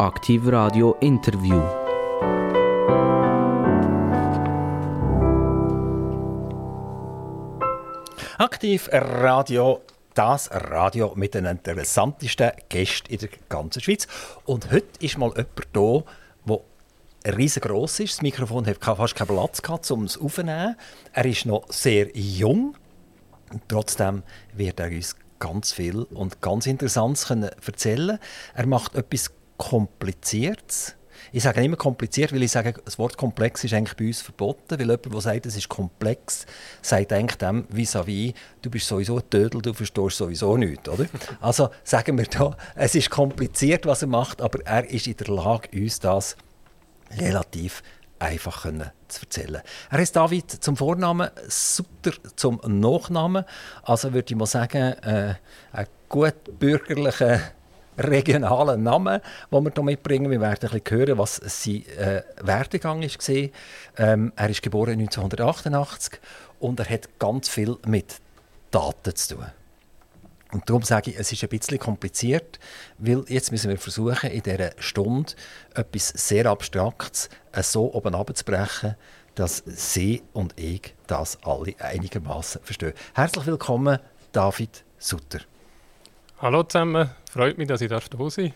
Aktiv Radio Interview. Aktiv Radio, das Radio mit den interessantesten Gästen in der ganzen Schweiz. Und heute ist mal jemand da, der riesengroß ist. Das Mikrofon hat fast keinen Platz gehabt, um es aufzunehmen. Er ist noch sehr jung. Trotzdem wird er uns ganz viel und ganz Interessantes erzählen Er macht etwas Kompliziertes. Ich sage immer kompliziert, weil ich sage, das Wort komplex ist eigentlich bei uns verboten, weil jemand, der sagt, es ist komplex, sagt eigentlich dem vis-à-vis, du bist sowieso ein Tödel, du verstehst sowieso nichts, oder? Also sagen wir da, es ist kompliziert, was er macht, aber er ist in der Lage, uns das relativ einfach können zu erzählen. Er heißt David zum Vornamen, Sutter zum Nachnamen. Also würde ich mal sagen, äh, ein gut bürgerlicher regionalen Namen, den wir hier mitbringen. Wir werden ein bisschen hören, was sein äh, Werdegang war. Ähm, er ist geboren 1988 und er hat ganz viel mit Daten zu tun. Und darum sage ich, es ist ein bisschen kompliziert, weil jetzt müssen wir versuchen, in dieser Stunde etwas sehr Abstraktes äh, so oben abzubrechen, dass Sie und ich das alle einigermaßen verstehen. Herzlich willkommen, David Sutter. Hallo zusammen, freut mich, dass ich da sein.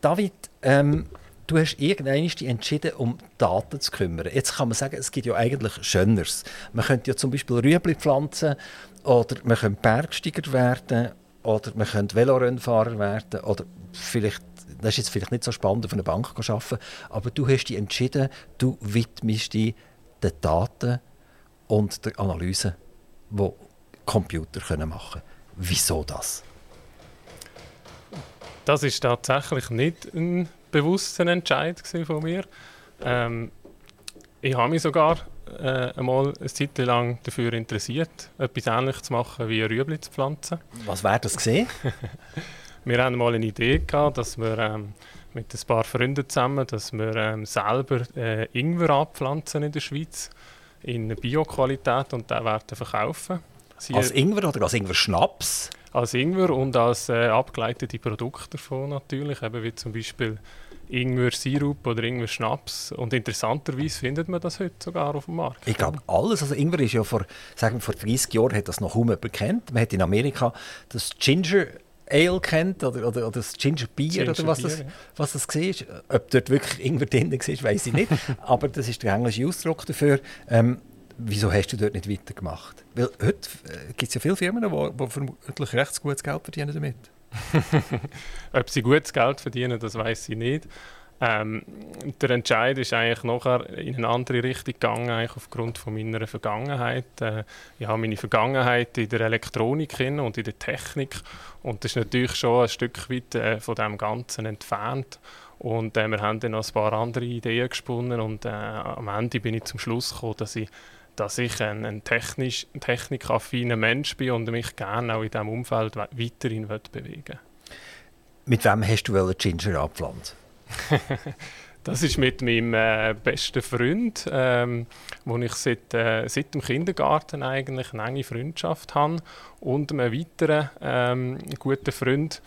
David, ähm, du hast irgendwann entschieden, um Daten zu kümmern. Jetzt kann man sagen, es gibt ja eigentlich Schöneres. Man könnte ja zum Beispiel Rüebli pflanzen oder man könnte Bergsteiger werden oder man könnte Velorennfahrer werden oder vielleicht das ist jetzt vielleicht nicht so spannend, auf einer Bank zu arbeiten, aber du hast dich entschieden, du widmest dich den Daten und der Analyse, die Computer machen können. Wieso das? Das ist tatsächlich nicht ein bewusster Entscheid von mir. Ähm, ich habe mich sogar äh, einmal eine Zeit lang dafür interessiert, etwas Ähnliches zu machen wie Rüebli zu pflanzen. Was wäre das gesehen? wir hatten mal eine Idee gehabt, dass wir ähm, mit ein paar Freunden zusammen, dass wir ähm, selber äh, Ingwer abpflanzen in der Schweiz in Bio-Qualität und den werden verkaufen. Sie als Ingwer oder als Ingwer-Schnaps? Als Ingwer und als äh, abgeleitete Produkte davon natürlich, eben wie zum Beispiel Ingwer-Sirup oder Ingwer-Schnaps. Und interessanterweise findet man das heute sogar auf dem Markt. Ich glaube, alles. Also Ingwer ist ja vor, sagen wir, vor 30 Jahren hat das noch kaum jemand kennt. Man hat in Amerika das Ginger Ale kennt oder, oder, oder das Ginger Beer Ginger oder was, Bier, das, ja. was das war. Ob dort wirklich Ingwer drin war, weiß ich nicht. Aber das ist der englische Ausdruck dafür. Ähm, wieso hast du dort nicht weitergemacht? Weil heute äh, gibt es ja viele Firmen, die, die vermutlich recht gutes Geld verdienen damit. Ob sie gutes Geld verdienen, das weiß ich nicht. Ähm, der Entscheid ist eigentlich nachher in eine andere Richtung gegangen, eigentlich aufgrund von meiner Vergangenheit. Äh, ich habe meine Vergangenheit in der Elektronik und in der Technik und das ist natürlich schon ein Stück weit äh, von dem Ganzen entfernt. Und äh, wir haben dann noch ein paar andere Ideen gesponnen und äh, am Ende bin ich zum Schluss gekommen, dass ich dass ich ein, ein technisch, technikaffiner Mensch bin und mich gerne auch in diesem Umfeld weiterhin bewegen Mit wem hast du Ginger abgepflanzt? das ist mit meinem äh, besten Freund, ähm, wo ich seit, äh, seit dem Kindergarten eigentlich eine enge Freundschaft habe. Und einem weiteren ähm, guten Freund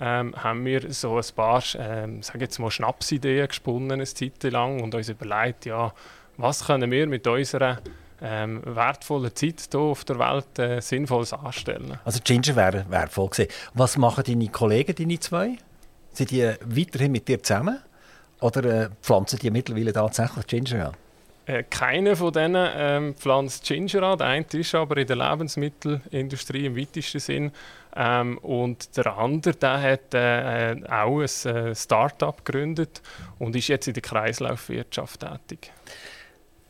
ähm, haben wir so ein paar, ähm, sage jetzt mal, Schnapsideen gesponnen eine Zeit lang und uns überlegt, ja, was können wir mit unserer ähm, wertvolle Zeit hier auf der Welt äh, Sinnvolles anstellen. Also Ginger wäre wertvoll gewesen. Was machen deine Kollegen, deine zwei? Sind die weiterhin mit dir zusammen? Oder äh, pflanzen die mittlerweile tatsächlich Ginger an? Äh, keiner von denen ähm, pflanzt Ginger an. Der eine ist aber in der Lebensmittelindustrie im weitesten Sinn. Ähm, und der andere der hat äh, äh auch ein äh, Start-up gegründet und ist jetzt in der Kreislaufwirtschaft tätig.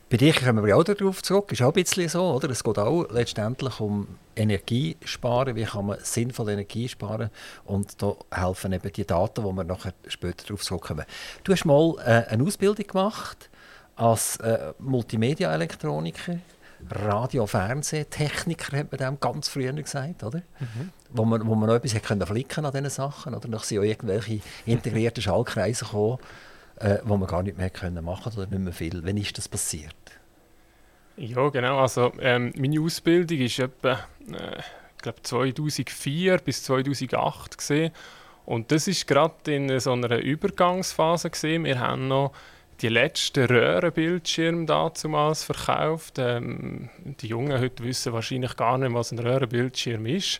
Bei dir kommen wir auch darauf zurück, ist auch ein bisschen so, oder? Es geht auch letztendlich um Energiesparen, wie kann man sinnvoll Energie sparen und da helfen eben die Daten, wo wir nachher später darauf zurückkommen. Du hast mal äh, eine Ausbildung gemacht als äh, Multimedia-Elektroniker, Radio-, Fernsehtechniker, hat man dem ganz früher gesagt, oder? Mhm. Wo, man, wo man noch etwas können flicken an diesen Sachen, oder? Dann sind auch irgendwelche integrierten Schaltkreise gekommen, äh, wo man gar nicht mehr können machen oder nicht mehr viel. Wann ist das passiert? Ja, genau. Also ähm, meine Ausbildung ist etwa, äh, glaube 2004 bis 2008 gesehen. Und das ist gerade in so einer Übergangsphase gewesen. Wir haben noch die letzten Röhrenbildschirme damals verkauft. Ähm, die Jungen heute wissen wahrscheinlich gar nicht, was ein Röhrenbildschirm ist.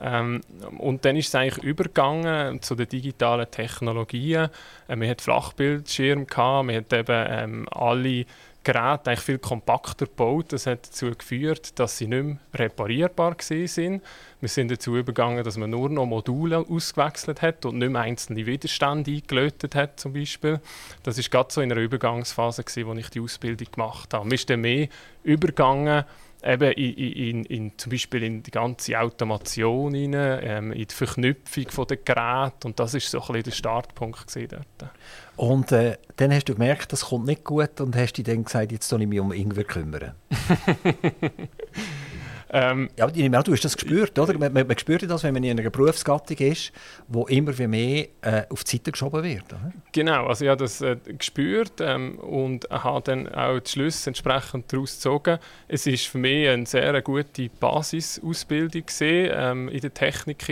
Ähm, und dann ist es eigentlich übergegangen zu den digitalen Technologien. Äh, man hat Flachbildschirme gehabt, man hat eben ähm, alle Geräte eigentlich viel kompakter gebaut. Das hat dazu geführt, dass sie nicht mehr reparierbar sind. Wir sind dazu übergegangen, dass man nur noch Module ausgewechselt hat und nicht mehr einzelne Widerstände eingelötet hat, zum Beispiel. Das ist gerade so in einer Übergangsphase, gewesen, wo ich die Ausbildung gemacht habe. Man ist dann mehr übergegangen eben in, in, in, zum Beispiel in die ganze Automation, rein, ähm, in die Verknüpfung der Geräte und das ist so ein bisschen der Startpunkt dort. Und äh, dann hast du gemerkt, das kommt nicht gut und hast dir dann gesagt, jetzt soll ich mich um Ingwer kümmern. Ähm, ja, du hast das gespürt, oder? Man, man, man, spürt das, wenn man in einer Berufsgattung ist, wo immer mehr äh, auf die Seite geschoben wird. Oder? Genau, also ich habe das äh, gespürt ähm, und habe dann auch die Schlüsse entsprechend daraus gezogen. Es ist für mich eine sehr gute Basisausbildung gesehen ähm, in der Technik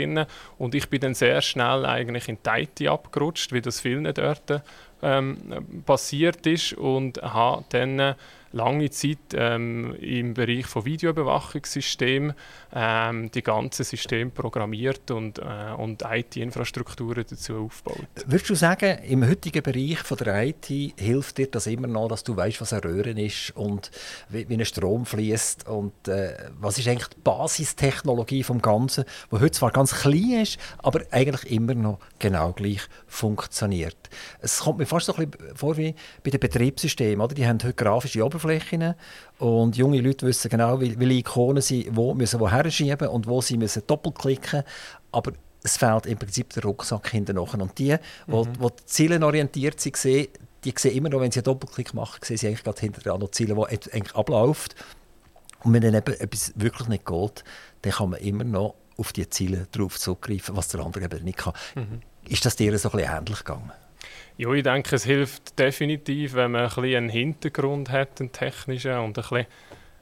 und ich bin dann sehr schnell eigentlich in die IT abgerutscht, wie das vielen dort ähm, passiert ist und habe dann lange Zeit ähm, im Bereich von Videoüberwachungssystemen ähm, die ganzen Systeme programmiert und, äh, und IT-Infrastrukturen dazu aufgebaut. Würdest du sagen, im heutigen Bereich von der IT hilft dir das immer noch, dass du weißt, was ein Röhren ist und wie, wie ein Strom fließt und äh, was ist eigentlich die Basistechnologie vom Ganzen, wo heute zwar ganz klein ist, aber eigentlich immer noch genau gleich funktioniert. Es kommt mir fast so ein bisschen vor wie bei den Betriebssystemen, oder? Die haben heute grafische Oberflächen und junge Leute wissen genau, welche Ikonen sie wo müssen woher schieben und wo sie müssen doppelklicken aber es fehlt im Prinzip der Rucksack hinten noch. Und die, mhm. die, die zielenorientiert sind, sehen, die sehen immer noch, wenn sie einen Doppelklick machen, sehen sie eigentlich gerade hinter noch Ziele, die eigentlich abläuft. Und wenn dann eben etwas wirklich nicht geht, dann kann man immer noch auf die Ziele drauf zugreifen, was der andere eben nicht kann. Mhm. Ist das dir so ein bisschen ähnlich gegangen? Ja, ich denke, es hilft definitiv, wenn man ein bisschen einen Hintergrund hat, einen technischen, und ein bisschen,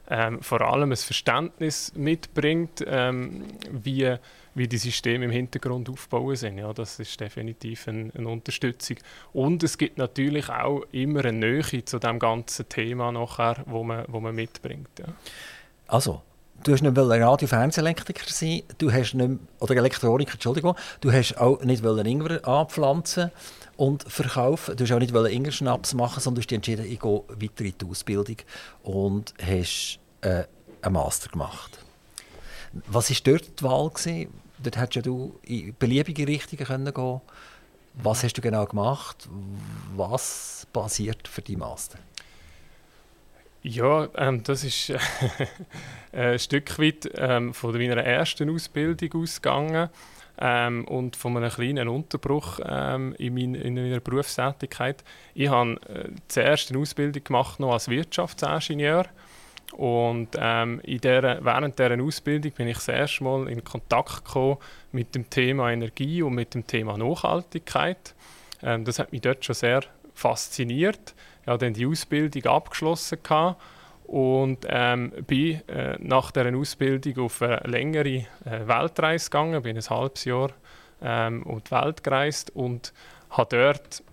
ähm, vor allem ein Verständnis mitbringt, ähm, wie, wie die Systeme im Hintergrund aufbauen sind. Ja, das ist definitiv ein, eine Unterstützung. Und es gibt natürlich auch immer eine Nähe zu dem ganzen Thema nachher, wo man, wo man mitbringt. Ja. Also, du hast nicht Radio- Fernsehelektriker sein, du hast nicht, oder Elektroniker, Entschuldigung, du hast auch nicht Ingwer anpflanzen und verkaufen. Du hast auch nicht Ingerschnaps machen, sondern du hast entschieden, ich gehe weiter in die Ausbildung und hast äh, einen Master gemacht. Was war dort die Wahl? Gewesen? Dort hättest ja du in beliebige Richtungen können gehen Was hast du genau gemacht? Was basiert für die Master? Ja, ähm, das ist ein Stück weit ähm, von meiner ersten Ausbildung ausgegangen ähm, und von einem kleinen Unterbruch ähm, in, mein, in, meiner Berufstätigkeit. Ich habe äh, zuerst eine Ausbildung gemacht noch als Wirtschaftsingenieur und ähm, in der, während dieser Ausbildung bin ich das erste Mal in Kontakt gekommen mit dem Thema Energie und mit dem Thema Nachhaltigkeit. Ähm, das hat mich dort schon sehr fasziniert. Ich habe dann die Ausbildung abgeschlossen gehabt und ähm, bin äh, nach dieser Ausbildung auf eine längere äh, Weltreise gegangen, bin ein halbes Jahr ähm, um die Welt gereist und habe dort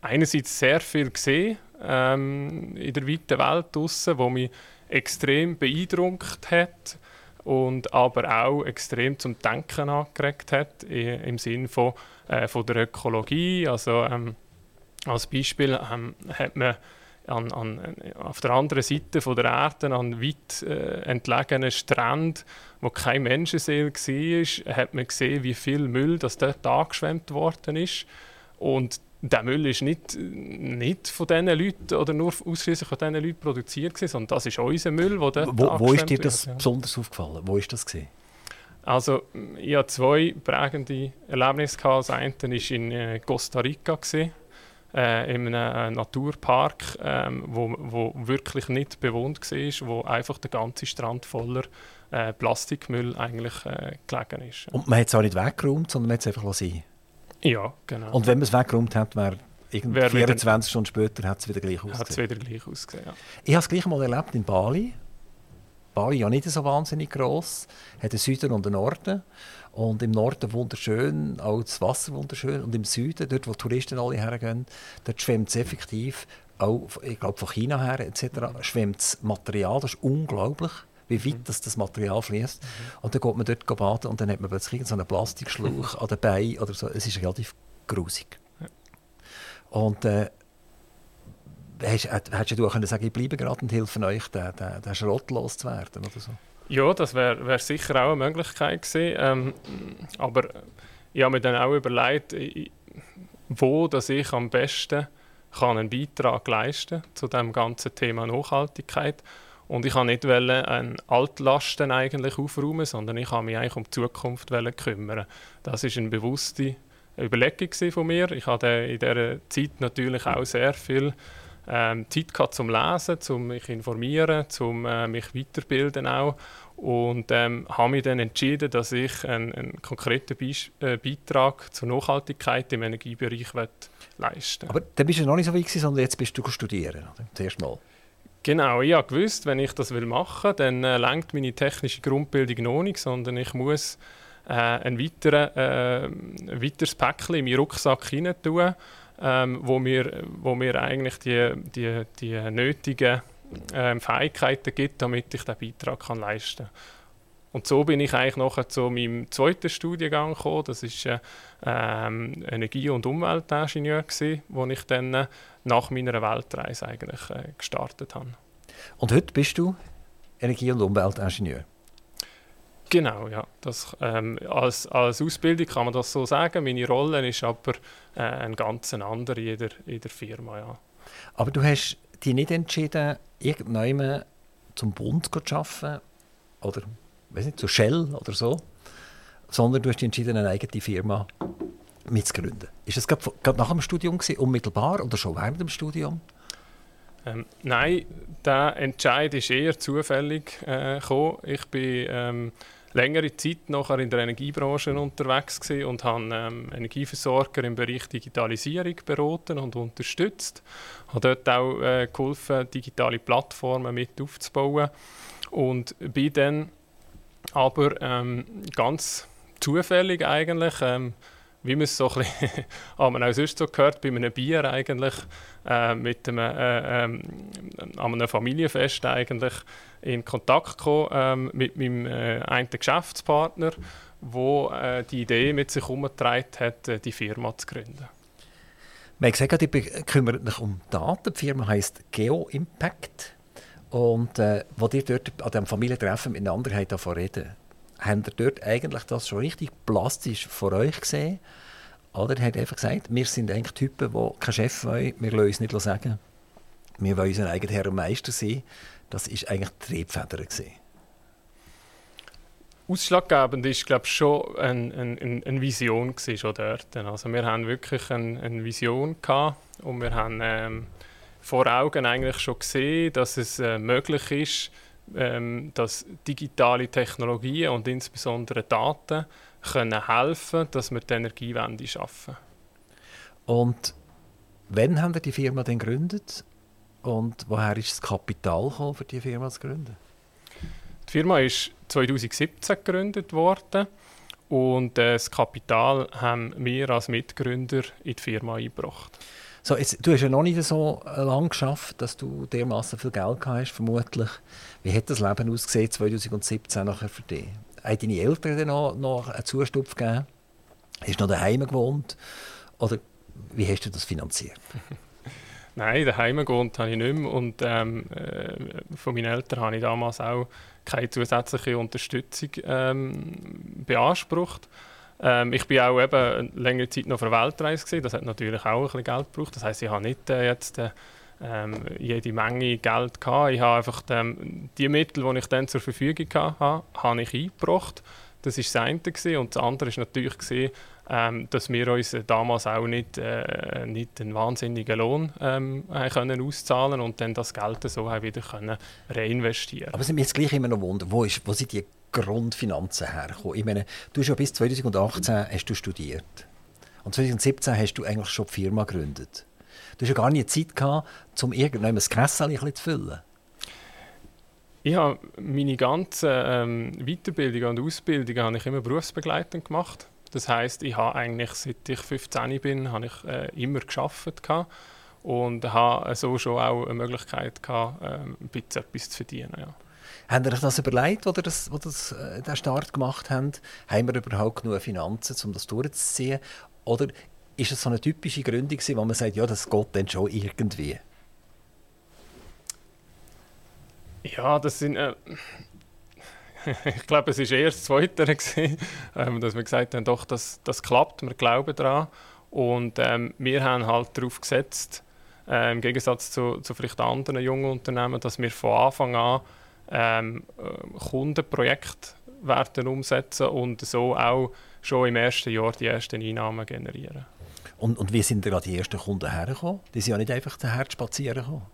einerseits sehr viel gesehen ähm, in der weiten Welt draussen, wo mich extrem beeindruckt hat und aber auch extrem zum Denken angeregt hat im Sinne von, äh, von der Ökologie. Also ähm, als Beispiel ähm, hat man an, an, auf der anderen Seite von der Erde, an weit äh, entlegenen Stränden, wo kein Menschenseele war, hat man gesehen, wie viel Müll das dort angeschwemmt worden ist. Und der Müll ist nicht, nicht von diesen Leuten oder nur ausschließlich von diesen Leuten produziert, sondern das ist unser Müll, der dort Wo, wo ist dir das wird, besonders aufgefallen? Wo ist das gewesen? Also, ich hatte zwei prägende Erlebnisse. Das eine war in äh, Costa Rica. Gewesen äh, in einem äh, Naturpark, ähm, wo, wo wirklich nicht bewohnt war, wo einfach der ganze Strand voller äh, Plastikmüll eigentlich äh, gelegen ist. Und man hat es auch nicht weggeräumt, sondern man hat es einfach sein Ja, genau. Und wenn man es weggeräumt hat, wäre irgendwie 24 wieder, Stunden später hat es wieder gleich ausgesehen. Hat es wieder gleich ausgesehen, ja. Ich habe es gleich mal erlebt in Bali. Bali ja nicht so wahnsinnig gross, hat einen Süden und einen Norden. Und im Norden wunderschön, auch das Wasser wunderschön. Und im Süden, dort wo Touristen alle hergehen, dort schwemmt es effektiv, auch ich glaube von China her etc., schwemmt das Material, das ist unglaublich wie weit mhm. das, das Material fließt. Mhm. Und dann geht man dort baden und dann hat man plötzlich so einen Plastikschlauch an den Beinen oder so. Es ist relativ grusig. Ja. Und äh, hast, hättest du auch können sagen, ich bleibe gerade und helfe euch, den, den, den Schrott loszuwerden oder so? Ja, das wäre wär sicher auch eine Möglichkeit gewesen. Ähm, aber ich habe mir dann auch überlegt, wo dass ich am besten kann einen Beitrag leisten zu dem ganzen Thema Nachhaltigkeit. Und ich wollte nicht wollen, Altlasten eigentlich aufräumen, sondern ich wollte mich eigentlich um die Zukunft kümmern. Das ist eine bewusste Überlegung von mir. Ich hatte in dieser Zeit natürlich auch sehr viel ähm, Zeit gehabt zum Lesen, zum mich informieren, zum äh, mich weiterbilden auch und ähm, habe mich dann entschieden, dass ich einen, einen konkreten Beis äh, Beitrag zur Nachhaltigkeit im Energiebereich leisten Aber dann bist du noch nicht so weit, sondern jetzt bist du studieren, oder? zuerst mal. Genau, ich habe gewusst, wenn ich das machen will, dann äh, lenkt meine technische Grundbildung noch nicht, sondern ich muss äh, ein, weiteren, äh, ein weiteres Päckchen in meinen Rucksack hinein tun, ähm, wo, mir, wo mir eigentlich die, die, die nötigen ähm, Fähigkeiten gibt, damit ich diesen Beitrag kann leisten kann. Und so bin ich eigentlich nachher zu meinem zweiten Studiengang gekommen. Das ist äh, ähm, Energie- und Umweltingenieur, gewesen, wo ich dann äh, nach meiner Weltreise eigentlich äh, gestartet habe. Und heute bist du Energie- und Umweltingenieur? Genau, ja. Das, ähm, als, als Ausbildung kann man das so sagen. Meine Rolle ist aber äh, eine ganz andere in der, in der Firma. Ja. Aber du hast dich nicht entschieden, irgendjemandem zum Bund zu arbeiten oder weiß nicht, zu Shell oder so, sondern du hast dich entschieden, eine eigene Firma mitzugründen. Ist das gerade nach dem Studium gewesen, unmittelbar oder schon während dem Studium? Ähm, nein, der Entscheid ist eher zufällig äh, gekommen. Ich bin ähm, längere Zeit nachher in der Energiebranche unterwegs und habe ähm, Energieversorger im Bereich Digitalisierung beraten und unterstützt. Ich Habe dort auch äh, geholfen, digitale Plattformen mit aufzubauen und bin dann aber ähm, ganz zufällig eigentlich ähm, wie man es so ein bisschen, auch sonst so gehört, bei einem Bier eigentlich, äh, mit einem, äh, äh, an einem Familienfest eigentlich in Kontakt gekommen ähm, mit meinem äh, einen Geschäftspartner, wo äh, die Idee mit sich herumgetragen hat, äh, die Firma zu gründen. Man hat gesagt, ihr kümmert euch um Daten. Die Firma heisst Geo Impact. Und äh, wo ihr dort an diesem Familientreffen miteinander davon reden, habt ihr dort eigentlich das schon richtig plastisch vor euch gesehen? Oder er hat einfach gesagt, wir sind eigentlich Typen, die keinen Chef wollen, wir lassen uns nicht sagen. Wir wollen unser eigener Herr und Meister sein. Das war eigentlich die Triebfeder. Gewesen. Ausschlaggebend ist, glaube ich, schon eine, eine, eine Vision schon dort. Also wir haben wirklich eine, eine Vision gehabt und wir haben ähm, vor Augen eigentlich schon gesehen, dass es äh, möglich ist, ähm, dass digitale Technologien und insbesondere Daten können helfen, dass wir die Energiewende schaffen. Und wann haben Sie die Firma denn gegründet? Und woher ist das Kapital gekommen, für die Firma zu gründen? Die Firma ist 2017 gegründet worden und äh, das Kapital haben wir als Mitgründer in die Firma eingebracht. So, jetzt, du hast ja noch nicht so lange geschafft, dass du dermaßen viel Geld hast, vermutlich. Wie hat das Leben ausgesehen 2017 nachher für dich? Haben deine Eltern dann noch, noch einen Zustupf gegeben? Hast du noch daheim gewohnt? Oder wie hast du das finanziert? Nein, daheim gewohnt habe ich nicht mehr. Und ähm, äh, von meinen Eltern habe ich damals auch keine zusätzliche Unterstützung ähm, beansprucht. Ähm, ich bin auch eben längere Zeit noch auf einer Weltreise gewesen. Das hat natürlich auch ein bisschen Geld gebraucht. Das heißt, ich habe nicht äh, jetzt äh, ähm, jede Menge Geld gehabt. Ich habe einfach die, die Mittel, die ich dann zur Verfügung hatte, habe ich eingebracht. Das war das eine. Gewesen. Und das andere war natürlich, gewesen, ähm, dass wir uns damals auch nicht, äh, nicht einen wahnsinnigen Lohn ähm, können auszahlen und dann das Geld so wieder können reinvestieren Aber es sind mir jetzt gleich immer noch Wunder, wo, ist, wo sind die Grundfinanzen hergekommen? Ich meine, du hast ja bis 2018 hast du studiert. Und 2017 hast du eigentlich schon die Firma gegründet. Du hast ja gar nicht Zeit gehabt, um irgendwann ein Kessel zu füllen. Ich habe meine ganze ähm, Weiterbildung und Ausbildung habe ich immer berufsbegleitend gemacht. Das heißt, ich habe eigentlich seit ich 15 bin, habe ich äh, immer geschafft und habe so schon auch eine Möglichkeit gehabt, äh, ein bisschen etwas zu verdienen. Ja. Habt ihr euch das überlegt, als ihr das, wo das, äh, den Start gemacht habt? Haben wir überhaupt genug Finanzen, um das durchzuziehen? Oder ist es so eine typische Gründung, wo man sagt, ja, das geht dann schon irgendwie? Ja, das sind. Äh, ich glaube, es war eher das Zweite, ähm, dass wir gesagt haben, doch, das, das klappt, wir glauben daran. Und ähm, wir haben halt darauf gesetzt, äh, im Gegensatz zu, zu vielleicht anderen jungen Unternehmen, dass wir von Anfang an ähm, äh, Kundenprojekte werden umsetzen und so auch schon im ersten Jahr die ersten Einnahmen generieren. Und, und wie sind da die ersten Kunden hergekommen? Die sind ja nicht einfach daher spazieren gekommen.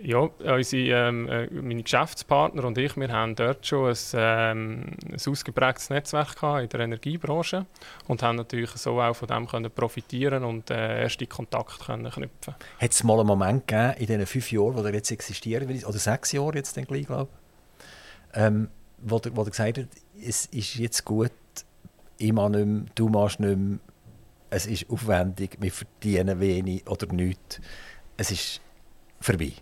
Ja, unsere, ähm, äh, meine Geschäftspartner und ich, wir haben dort schon ein, ähm, ein ausgeprägtes Netzwerk in der Energiebranche und haben natürlich so auch von dem können profitieren und äh, erste Kontakte können knüpfen. Hat es mal einen Moment gegeben in diesen fünf Jahren, wo ihr jetzt existiert, oder sechs Jahre jetzt dann gleich, glaube ich, ähm, wo, der, wo der gesagt hat, es ist jetzt gut, ich mache nicht mehr, du machst nicht mehr, es ist aufwendig, wir verdienen wenig oder nichts, es ist vorbei.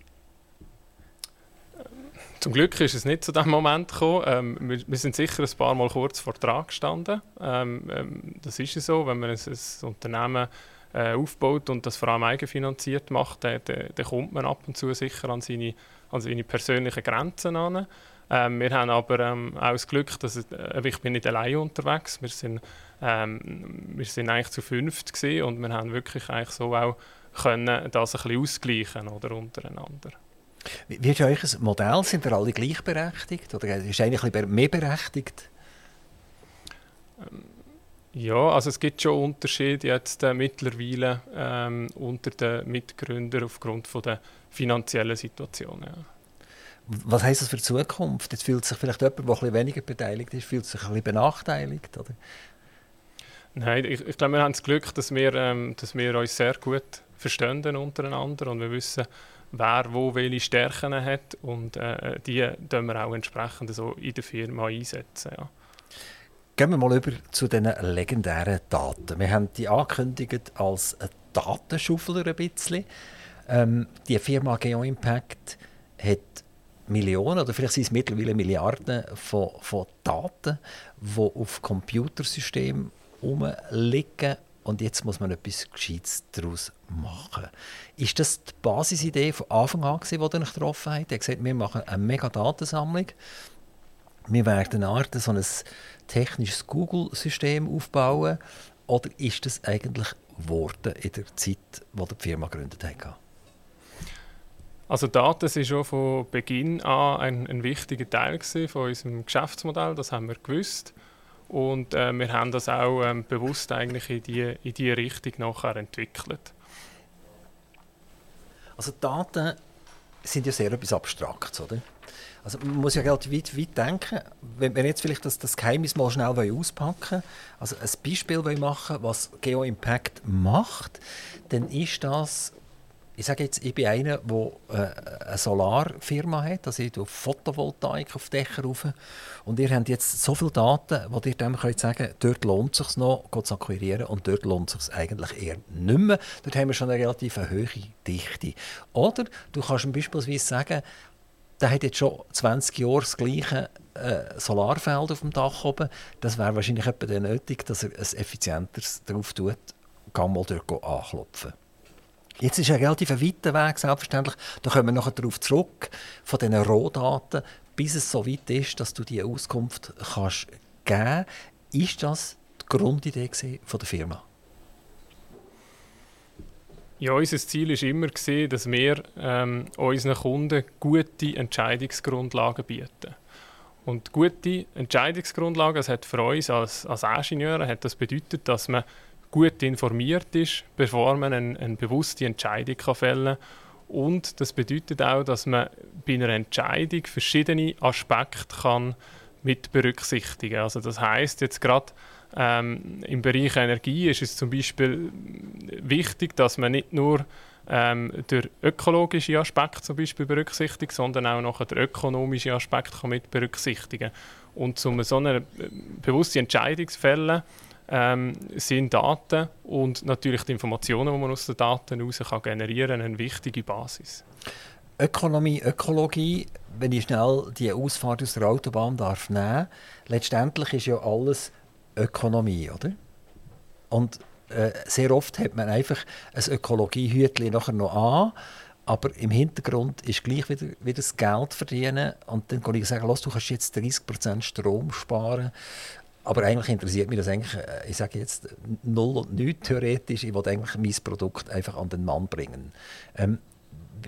Zum Glück ist es nicht zu diesem Moment gekommen. Ähm, wir, wir, sind sicher ein paar Mal kurz vor Trag gestanden. Ähm, ähm, das ist so, wenn man ein, ein Unternehmen äh, aufbaut und das vor allem eigenfinanziert macht, dann, dann, dann, kommt man ab und zu sicher an seine, an seine persönlichen Grenzen an. Ähm, wir haben aber ähm, auch das Glück, dass ich, äh, ich bin nicht allein unterwegs. Wir sind, ähm, wir sind eigentlich zu fünft und wir haben wirklich eigentlich so auch können das ein bisschen ausgleichen oder untereinander. Wie ist euch ein Modell? Sind ihr alle gleichberechtigt oder ist eigentlich mehr berechtigt? Ähm, ja, also es gibt schon Unterschiede jetzt äh, mittlerweile ähm, unter den Mitgründern aufgrund von der finanziellen Situation. Ja. Was heißt das für die Zukunft? Jetzt fühlt sich vielleicht jemand, der ein bisschen weniger beteiligt ist, fühlt sich ein bisschen benachteiligt, oder? Nein, ich, ich glaube, wir haben das Glück, dass wir, ähm, dass wir uns sehr gut verstehen untereinander und wir wissen, wer wo welche Stärken hat und äh, die können wir auch entsprechend so in der Firma einsetzen. Ja. Gehen wir mal über zu den legendären Daten. Wir haben die angekündigt als Datenschuffler ein bisschen. Ähm, die Firma GeoImpact hat Millionen oder vielleicht sind es mittlerweile Milliarden von, von Daten, die auf Computersystemen rumliegen und jetzt muss man etwas Gescheites daraus machen. Ist das die Basisidee von Anfang an, die ihr euch getroffen habt? Ihr gesagt, wir machen eine mega Datensammlung. Wir werden eine Art so ein technisches Google-System aufbauen. Oder ist das eigentlich geworden in der Zeit, wo die Firma gegründet hat? Also Daten sind schon von Beginn an ein, ein wichtiger Teil von unserem Geschäftsmodell, das haben wir gewusst. Und äh, wir haben das auch ähm, bewusst eigentlich in die, in die Richtung nachher entwickelt. Also Daten sind ja sehr etwas Abstraktes, oder? Also man muss ja relativ weit, weit denken. Wenn wir jetzt vielleicht das, das Geheimnis mal schnell auspacken also ein Beispiel machen was GeoImpact macht, dann ist das ich sage jetzt, ich bin einer, der äh, eine Solarfirma hat, also ich tue Photovoltaik auf Dächer rauf. Und ihr habt jetzt so viele Daten, wo ihr dem könnt sagen dort lohnt es sich noch, zu akquirieren und dort lohnt es sich eigentlich eher nicht mehr. Dort haben wir schon eine relativ hohe Dichte. Oder du kannst beispielsweise sagen, der hat jetzt schon 20 Jahre das gleiche äh, Solarfeld auf dem Dach oben. Das wäre wahrscheinlich etwa nötig, dass er ein effizienteres drauf tut, kann mal dort anklopfen. Jetzt ist ein relativ weiter Weg, selbstverständlich. Da kommen wir nachher darauf zurück, von diesen Rohdaten, bis es so weit ist, dass du diese Auskunft kannst geben kannst. Ist das die Grundidee der Firma? Ja, unser Ziel war immer, dass wir ähm, unseren Kunden gute Entscheidungsgrundlagen bieten. Und gute Entscheidungsgrundlagen, das hat für uns als, als Ingenieure hat das bedeutet, dass man gut informiert ist, bevor man eine, eine bewusste Entscheidung kann fällen kann. Und das bedeutet auch, dass man bei einer Entscheidung verschiedene Aspekte kann mit berücksichtigen. Also das heißt jetzt gerade ähm, im Bereich Energie ist es zum Beispiel wichtig, dass man nicht nur ähm, der ökologische Aspekt zum Beispiel berücksichtigt, sondern auch noch der ökonomische Aspekt kann mit berücksichtigen. Und um so eine äh, bewusste Entscheidung zu fällen, ähm, sind Daten und natürlich die Informationen, die man aus den Daten heraus kann generieren eine wichtige Basis. Ökonomie, Ökologie, wenn ich schnell die Ausfahrt aus der Autobahn darf nehmen, letztendlich ist ja alles Ökonomie, oder? Und äh, sehr oft hat man einfach ein Ökologiehütchen nachher noch an, aber im Hintergrund ist gleich wieder, wieder das Geld verdienen und dann kann ich sagen, du kannst jetzt 30% Strom sparen aber eigentlich interessiert mich das eigentlich, äh, ich sage jetzt, null und nichts theoretisch. Ich will eigentlich mein Produkt einfach an den Mann bringen. Ähm,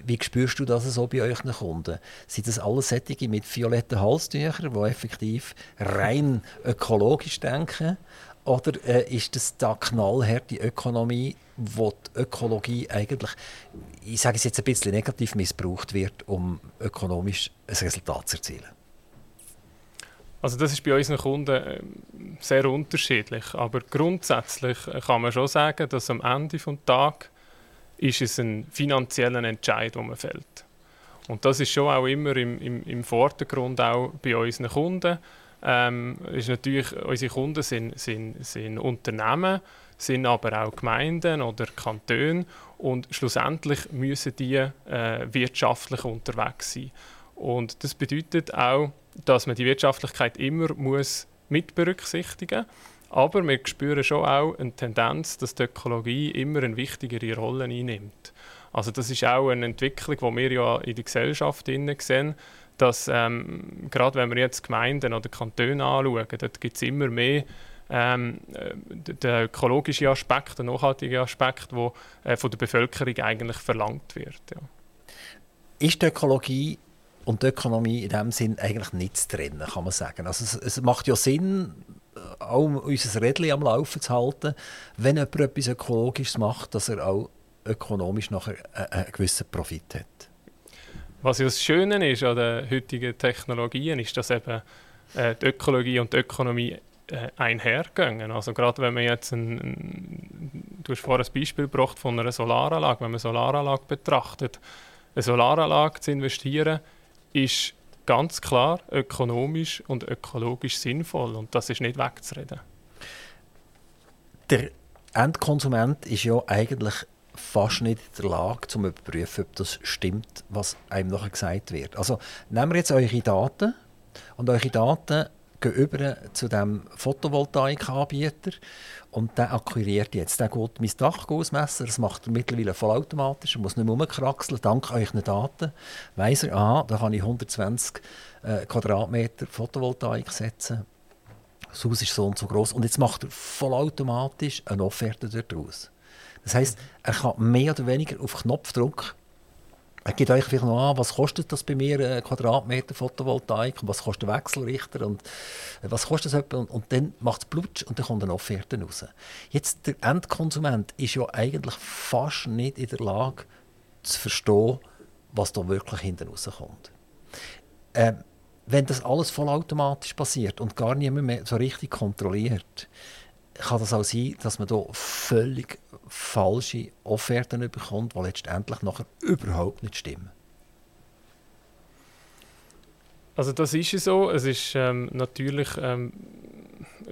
wie spürst du das so bei euren Kunden? Sind das alles Sättige mit violetten Halstüchern, die effektiv rein ökologisch denken? Oder äh, ist das da knallharte Ökonomie, wo die Ökologie eigentlich, ich sage es jetzt ein bisschen negativ, missbraucht wird, um ökonomisch ein Resultat zu erzielen? Also das ist bei unseren Kunden ähm, sehr unterschiedlich, aber grundsätzlich kann man schon sagen, dass am Ende des Tages ist es ein finanzieller Entscheid, den man fällt. Und das ist schon auch immer im, im, im Vordergrund auch bei unseren Kunden. Ähm, ist natürlich, unsere Kunden sind, sind, sind Unternehmen, sind aber auch Gemeinden oder Kantone und schlussendlich müssen die äh, wirtschaftlich unterwegs sein. Und das bedeutet auch, dass man die Wirtschaftlichkeit immer muss mit berücksichtigen. Aber wir spüren schon auch eine Tendenz, dass die Ökologie immer eine wichtigere Rolle einnimmt. Also das ist auch eine Entwicklung, die wir ja in der Gesellschaft sehen, dass ähm, gerade wenn wir jetzt Gemeinden oder Kantone anschauen, dort gibt es immer mehr ähm, äh, der ökologische Aspekt, der nachhaltige Aspekt, der äh, von der Bevölkerung eigentlich verlangt wird. Ja. Ist die Ökologie und die Ökonomie in dem Sinn eigentlich nicht zu trennen, kann man sagen. Also es, es macht ja Sinn, äh, auch unser Rädchen am Laufen zu halten, wenn jemand etwas Ökologisches macht, dass er auch ökonomisch nachher einen gewissen Profit hat. Was ja das Schöne ist an den heutigen Technologien, ist, dass eben äh, die Ökologie und die Ökonomie äh, einhergehen. Also gerade wenn man jetzt ein, du hast vorhin ein Beispiel gebracht von einer Solaranlage, wenn man eine Solaranlage betrachtet, eine Solaranlage zu investieren, ist ganz klar ökonomisch und ökologisch sinnvoll und das ist nicht wegzureden. Der Endkonsument ist ja eigentlich fast nicht in der Lage, zu überprüfen, ob das stimmt, was einem nachher gesagt wird. Also nehmen wir jetzt eure Daten und eure Daten gehen über zu dem Photovoltaikanbieter und der akquiriert jetzt. Der geht mein Dach ausmessen, das macht er mittlerweile vollautomatisch, er muss nicht mehr rumkraxeln. Dank euren Daten weiss er, aha, da kann ich 120 äh, Quadratmeter Photovoltaik setzen. Das Haus ist so und so groß und jetzt macht er vollautomatisch eine Offerte daraus. Das heisst, er kann mehr oder weniger auf Knopfdruck gibt euch vielleicht noch an, was kostet das bei mir, ein Quadratmeter Photovoltaik, und was kostet der Wechselrichter und äh, was kostet das und, und dann macht es Blutsch und dann kommt eine Offerte raus. Jetzt, der Endkonsument ist ja eigentlich fast nicht in der Lage zu verstehen, was da wirklich hinten rauskommt. Ähm, wenn das alles vollautomatisch passiert und gar niemand mehr so richtig kontrolliert, kann das auch sein, dass man da völlig falsche Offerten bekommt, die letztendlich nachher überhaupt nicht stimmen. Also das ist so. Es ist ähm, natürlich, ähm,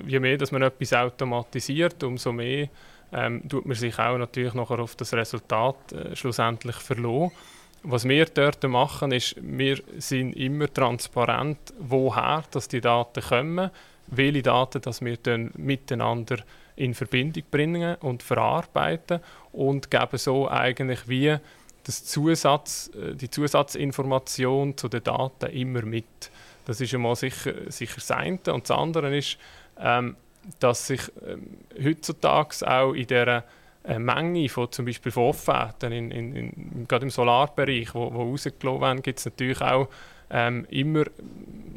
je mehr dass man etwas automatisiert, umso mehr ähm, tut man sich auch natürlich nachher auf das Resultat äh, schlussendlich verloren. Was wir dort machen, ist, wir sind immer transparent, woher dass die Daten kommen, welche Daten dass wir dann miteinander in Verbindung bringen und verarbeiten und geben so eigentlich wie das Zusatz, äh, die Zusatzinformation zu den Daten immer mit. Das ist einmal sicher, sicher das eine. Und das andere ist, ähm, dass sich ähm, heutzutage auch in dieser äh, Menge von zum Beispiel von in, in, in, gerade im Solarbereich, wo, wo rausgelassen werden, gibt es natürlich auch ähm, immer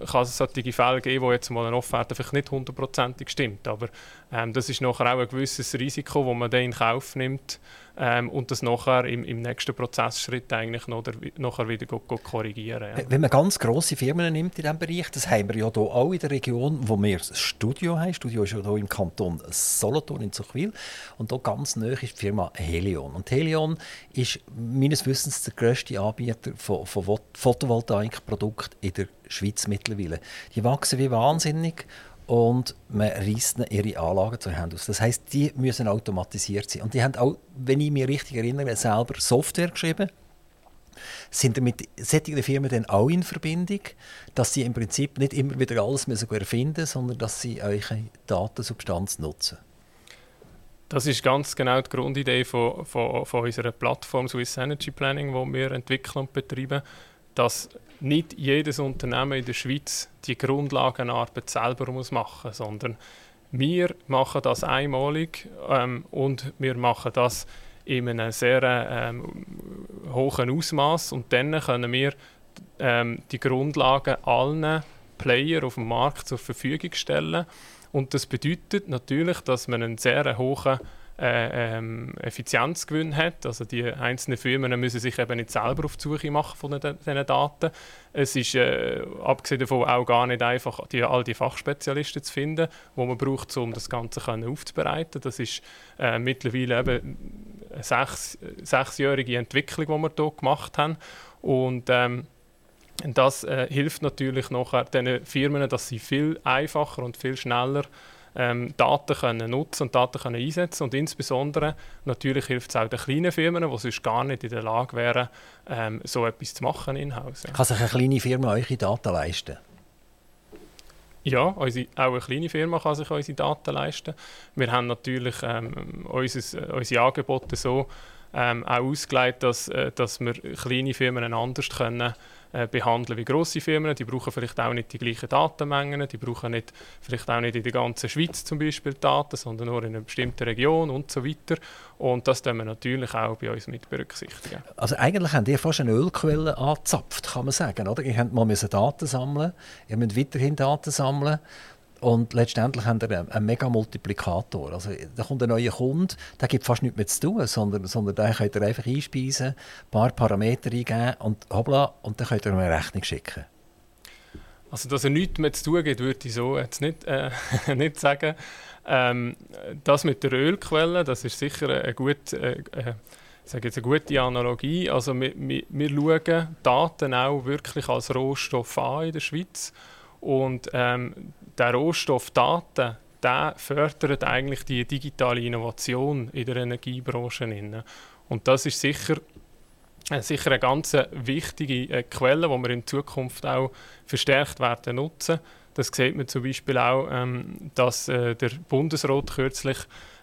kann es solche Fälle geben, wo jetzt mal eine Offerte vielleicht nicht hundertprozentig stimmt, aber ähm, das ist nachher auch ein gewisses Risiko, das man dann in Kauf nimmt, ähm, und das nachher im, im nächsten Prozessschritt eigentlich noch der, nachher wieder go, go korrigieren. Ja. Wenn man ganz grosse Firmen nimmt in diesem Bereich, das haben wir ja hier auch in der Region, wo wir das Studio haben. Das Studio ist ja hier im Kanton Solothurn in Zuchwil und hier ganz neu ist die Firma Helion. Und Helion ist meines Wissens der grösste Anbieter von, von Photovoltaikprodukten in der Schweiz mittlerweile. Die wachsen wie wahnsinnig und man reißt ihre Anlagen zur Hand aus. Das heißt, die müssen automatisiert sein. Und die haben auch, wenn ich mich richtig erinnere, selber Software geschrieben. Sind mit solchen Firmen dann auch in Verbindung, dass sie im Prinzip nicht immer wieder alles müssen erfinden sondern dass sie eure Datensubstanz nutzen? Das ist ganz genau die Grundidee von, von, von unserer Plattform Swiss Energy Planning, die wir entwickeln und betreiben dass nicht jedes Unternehmen in der Schweiz die Grundlagenarbeit selber muss machen muss, sondern wir machen das einmalig ähm, und wir machen das in einem sehr ähm, hohen Ausmaß. Und dann können wir ähm, die Grundlagen allen Player auf dem Markt zur Verfügung stellen. Und das bedeutet natürlich, dass man einen sehr hohen äh, ähm, Effizienzgewinn hat. Also die einzelnen Firmen müssen sich eben nicht selber auf die Suche machen von diesen Daten. Es ist äh, abgesehen davon auch gar nicht einfach, die, all die Fachspezialisten zu finden, die man braucht, um das Ganze können aufzubereiten. Das ist äh, mittlerweile eben eine sechs, sechsjährige Entwicklung, die wir hier gemacht haben. Und ähm, das äh, hilft natürlich nachher den Firmen, dass sie viel einfacher und viel schneller ähm, Daten können nutzen und Daten können einsetzen und insbesondere natürlich hilft es auch den kleinen Firmen, die sonst gar nicht in der Lage wären, ähm, so etwas zu machen in-house. Kann sich eine kleine Firma eure Daten leisten? Ja, unsere, auch eine kleine Firma kann sich unsere Daten leisten. Wir haben natürlich ähm, unser, unsere Angebote so ähm, auch ausgelegt, dass, äh, dass wir kleine Firmen anders können äh, behandeln wie grosse Firmen. Die brauchen vielleicht auch nicht die gleichen Datenmengen, die brauchen nicht, vielleicht auch nicht in der ganzen Schweiz zum Beispiel Daten, sondern nur in einer bestimmten Region und so weiter. Und das tun wir natürlich auch bei uns mit berücksichtigen. Also eigentlich habt ihr fast eine Ölquelle angezapft, kann man sagen, oder? Ihr habt mal Daten sammeln, ihr müsst weiterhin Daten sammeln und letztendlich haben wir einen, einen mega Multiplikator. Also, da kommt ein neuer Kunde, der gibt fast nichts mehr zu tun, sondern, sondern den könnt ihr einfach einspeisen, ein paar Parameter eingeben und hoppla, und dann könnt ihr ihm eine Rechnung schicken. Also, dass er nichts mehr zu tun gibt, würde ich so jetzt nicht, äh, nicht sagen. Ähm, das mit der Ölquelle, das ist sicher eine, gute, äh, äh, sage jetzt eine gute Analogie. Also, wir, wir, wir schauen Daten auch wirklich als Rohstoff an in der Schweiz. Und ähm, der Rohstoff Daten, der fördert eigentlich die digitale Innovation in der Energiebranche. Und das ist sicher, äh, sicher eine ganz wichtige äh, Quelle, die wir in Zukunft auch verstärkt werden nutzen. Das sieht man zum Beispiel auch, ähm, dass äh, der Bundesrat kürzlich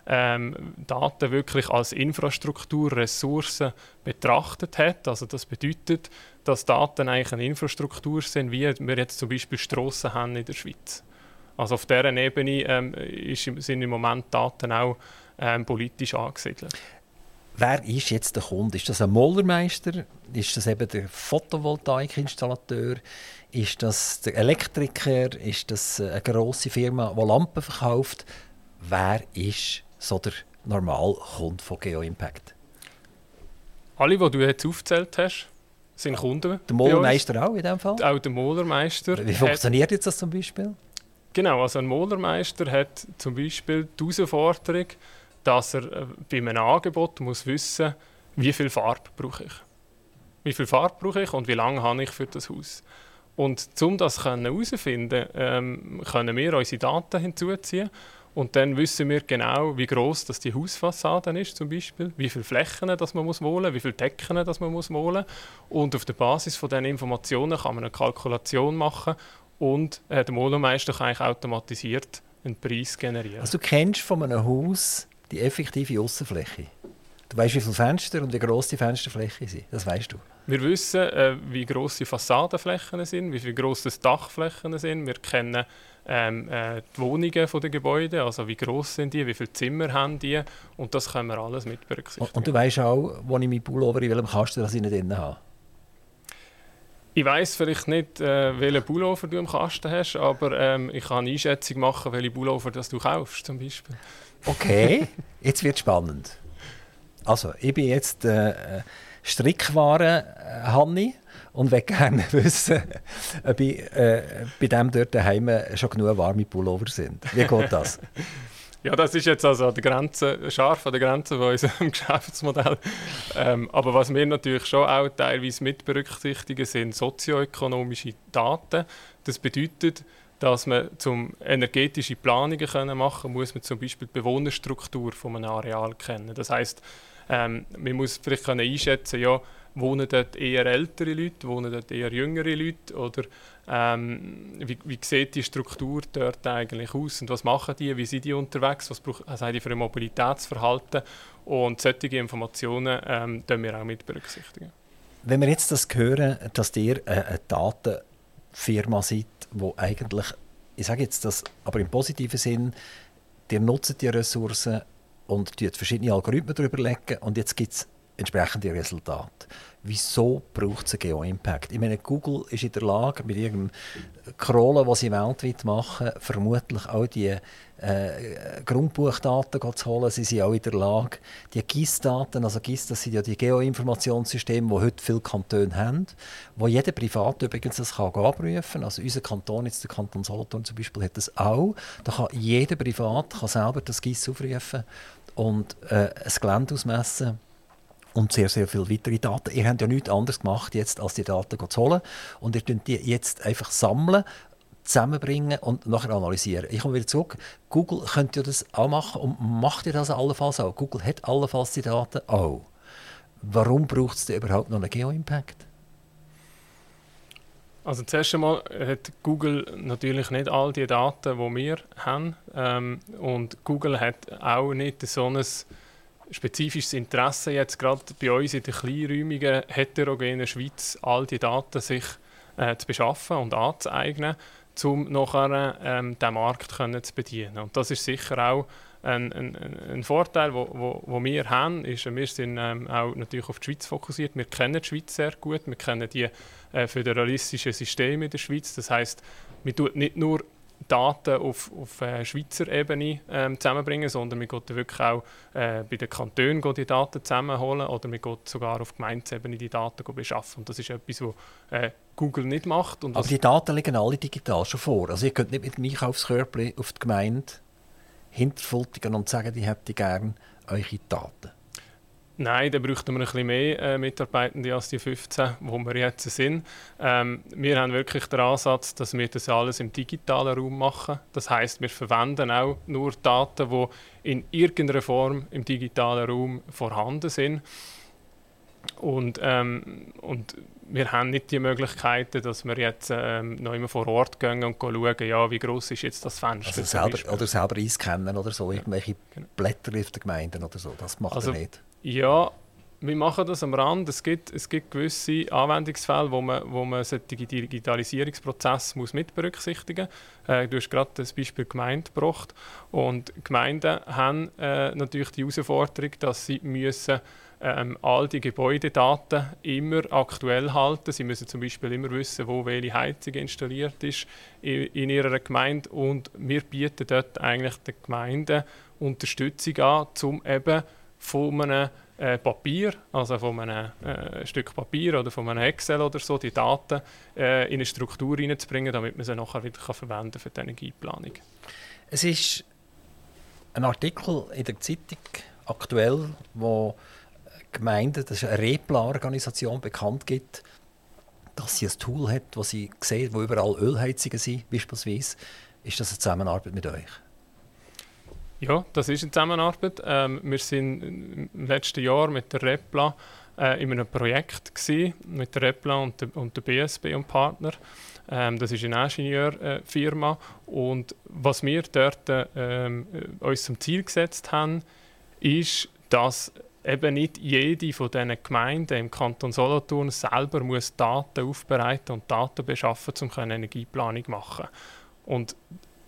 ähm, Daten wirklich als Infrastrukturressourcen betrachtet hat. Also das bedeutet, dass Daten eigentlich eine Infrastruktur sind, wie wir jetzt zum Beispiel Strassen haben in der Schweiz. Also auf dieser Ebene ähm, ist, sind im Moment Daten auch ähm, politisch angesiedelt. Wer ist jetzt der Kunde? Ist das ein Mollermeister? Ist das eben der Photovoltaikinstallateur? Ist das der Elektriker? Ist das eine grosse Firma, die Lampen verkauft? Wer ist so der Normalkunde von GeoImpact? Alle, die du jetzt aufgezählt hast, sind Kunden. Der Mollermeister auch in dem Fall? Auch der Mollermeister. Wie funktioniert jetzt das zum Beispiel? Genau, also ein Molermeister hat zum Beispiel die Herausforderung, dass er äh, bei einem Angebot muss wissen wie viel Farbe brauche ich. Wie viel Farbe brauche ich und wie lange habe ich für das Haus. Und um das herauszufinden, ähm, können wir unsere Daten hinzuziehen und dann wissen wir genau, wie groß das die Hausfassade ist zum Beispiel, wie viele Flächen das man muss wollen, wie viele Decken das man muss wollen. Und auf der Basis von diesen Informationen kann man eine Kalkulation machen und äh, der Monomeister kann eigentlich automatisiert einen Preis generieren. Also du kennst von einem Haus die effektive Außenfläche. Du weißt, wie viele Fenster und wie groß die Fensterfläche sind. Das weißt du. Wir wissen, äh, wie groß die Fassadenflächen sind, wie groß die Dachflächen sind. Wir kennen ähm, äh, die Wohnungen der Gebäude, also wie groß sind die, wie viele Zimmer haben die und das können wir alles mit berücksichtigen. Und, und du weißt auch, wo ich meinen Pullover in welchem Kasten das ich nicht drin habe. Ich weiß vielleicht nicht, äh, welchen Pullover du im Kasten hast, aber ähm, ich kann eine Einschätzung machen, welche Pullover das du kaufst, zum Beispiel. Okay, jetzt wird spannend. Also, ich bin jetzt äh, Strickwaren-Hanni und möchte gerne wissen, ob ich, äh, bei dem dort daheim schon genug warme Pullover sind. Wie geht das? Ja, das ist jetzt also an Grenze, scharf an der Grenze von unserem Geschäftsmodell. Ähm, aber was wir natürlich schon auch teilweise mit berücksichtigen, sind sozioökonomische Daten. Das bedeutet, dass man zum energetische Planungen können machen muss man zum Beispiel die Bewohnerstruktur von einem Areal kennen. Das heißt, ähm, man muss vielleicht können einschätzen, ja, wohnen dort eher ältere Leute, wohnen dort eher jüngere Leute? Oder ähm, wie, wie sieht die Struktur dort eigentlich aus? Und was machen die, wie sind die unterwegs, was, brauch, was haben die für ein Mobilitätsverhalten? Und solche Informationen ähm, wir auch mit berücksichtigen. Wenn wir jetzt das hören, dass ihr eine Datenfirma seid, wo eigentlich, ich sage jetzt das, aber im positiven Sinn, ihr nutzt die Ressourcen und verschiedene Algorithmen darüber legen und jetzt gibt es entsprechende Resultate. Wieso braucht es einen Geo-Impact? Ich meine, Google ist in der Lage, mit ihrem Crawlen, was sie weltweit machen, vermutlich auch die äh, Grundbuchdaten zu holen. Sie sind auch in der Lage, die GIS-Daten, also GIS, das sind ja die Geoinformationssysteme, die heute viele Kantone haben, wo jeder Privat übrigens das kann abrufen kann. Also unser Kanton, jetzt der Kanton Solothurn zum Beispiel, hat das auch. Da kann jeder Privat kann selber das GIS aufrufen und äh, ein Gelände ausmessen und sehr, sehr viele weitere Daten. Ihr habt ja nichts anderes gemacht, jetzt, als die Daten zu holen. Und ihr könnt die jetzt einfach sammeln, zusammenbringen und nachher analysieren. Ich komme wieder zurück. Google könnte ja das auch machen und macht ihr das allenfalls auch. Google hat allenfalls die Daten auch. Warum braucht es überhaupt noch einen Geo-Impact? Also zuerst einmal hat Google natürlich nicht all die Daten, die wir haben. Ähm, und Google hat auch nicht so ein spezifisches Interesse jetzt gerade bei uns in der kleinräumigen, heterogenen Schweiz all die Daten sich äh, zu beschaffen und anzueignen, um nachher ähm, den Markt können zu bedienen. Und das ist sicher auch ein, ein, ein Vorteil, wo, wir haben, ist, wir sind ähm, auch natürlich auf die Schweiz fokussiert. Wir kennen die Schweiz sehr gut, wir kennen die äh, föderalistischen Systeme in der Schweiz. Das heißt, wir tun nicht nur Daten auf, auf äh, Schweizer Ebene ähm, zusammenbringen, sondern wir gehen wirklich auch äh, bei den Kantonen die Daten zusammenholen oder wir gehen sogar auf Gemeindesebene die Daten beschaffen. Und das ist etwas, was äh, Google nicht macht. Und Aber die Daten liegen alle digital schon vor. Also ihr könnt nicht mit dem Einkaufskörper auf die Gemeinde hinterfultigen und sagen, ich hätte gerne eure Daten. Nein, da bräuchten wir ein bisschen mehr äh, Mitarbeitende als die 15, wo wir jetzt sind. Ähm, wir haben wirklich den Ansatz, dass wir das alles im digitalen Raum machen. Das heißt, wir verwenden auch nur Daten, die in irgendeiner Form im digitalen Raum vorhanden sind. Und, ähm, und wir haben nicht die Möglichkeiten, dass wir jetzt ähm, noch immer vor Ort gehen und schauen, ja, wie groß ist jetzt das Fenster. Also selber, oder selber einscannen oder so, irgendwelche genau. Blätter auf den Gemeinden oder so, das macht also, er nicht. Ja, wir machen das am Rand. Es gibt, es gibt gewisse Anwendungsfälle, wo man, wo man solche Digitalisierungsprozess muss mit berücksichtigen muss. Äh, du hast gerade das Beispiel Gemeinde gebracht. Und Gemeinden haben äh, natürlich die Herausforderung, dass sie müssen, ähm, all die Gebäudedaten immer aktuell halten. Sie müssen zum Beispiel immer wissen, wo welche Heizung installiert ist in, in ihrer Gemeinde. Und wir bieten dort eigentlich den Gemeinden Unterstützung an, um eben von einem äh, Papier, also von einem äh, Stück Papier oder von einem Excel oder so, die Daten äh, in eine Struktur hineinzubringen, damit man sie nachher wieder kann verwenden für die Energieplanung. Es ist ein Artikel in der Zeitung aktuell, wo Gemeinden, das ist eine Repla-Organisation, bekannt gibt, dass sie ein Tool hat, wo sie sehen, wo überall Ölheizungen sind, beispielsweise. Ist das eine Zusammenarbeit mit euch? Ja, das ist eine Zusammenarbeit. Ähm, wir sind im letzten Jahr mit der Repla äh, in einem Projekt gewesen, mit der Repla und der, und der BSB und Partner. Ähm, das ist eine Ingenieurfirma und was wir dort äh, uns zum Ziel gesetzt haben, ist, dass eben nicht jede von diesen Gemeinden im Kanton Solothurn selber muss Daten aufbereiten und Daten beschaffen, um Energieplanung zu machen. Und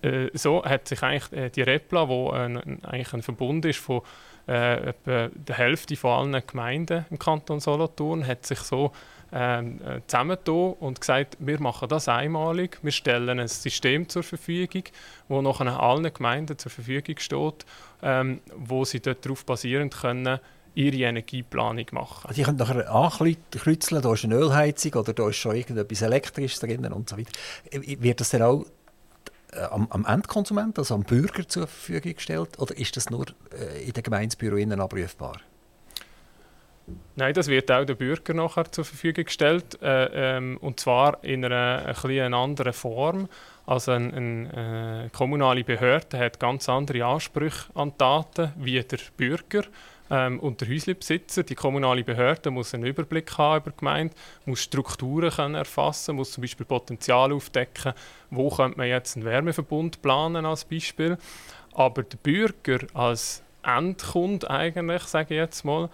äh, so hat sich eigentlich äh, die Repla, wo ein, eigentlich ein Verbund ist von äh, etwa der Hälfte von allen Gemeinden im Kanton Solothurn, hat sich so ähm, äh, zusammengetan und gesagt, wir machen das einmalig, wir stellen ein System zur Verfügung, wo nachher allen Gemeinden zur Verfügung steht, ähm, wo sie darauf basierend können ihre Energieplanung machen. Also, die können nachher ankreuzeln, da ist eine Ölheizung oder da ist schon irgendetwas Elektrisches drin und so weiter. Wird das dann auch äh, am, am Endkonsument, also am Bürger zur Verfügung gestellt oder ist das nur äh, in den Gemeindebüros abrufbar? Nein, das wird auch den Bürgern nachher zur Verfügung gestellt äh, ähm, und zwar in einer ein bisschen anderen Form. Also eine, eine äh, kommunale Behörde hat ganz andere Ansprüche an Daten wie der Bürger ähm, und der Häuslebesitzer. Die kommunale Behörde muss einen Überblick haben über die Gemeinde, muss Strukturen können erfassen, muss zum Beispiel Potenzial aufdecken, wo könnte man jetzt einen Wärmeverbund planen als Beispiel. Aber der Bürger als Endkunde eigentlich, sage ich jetzt mal,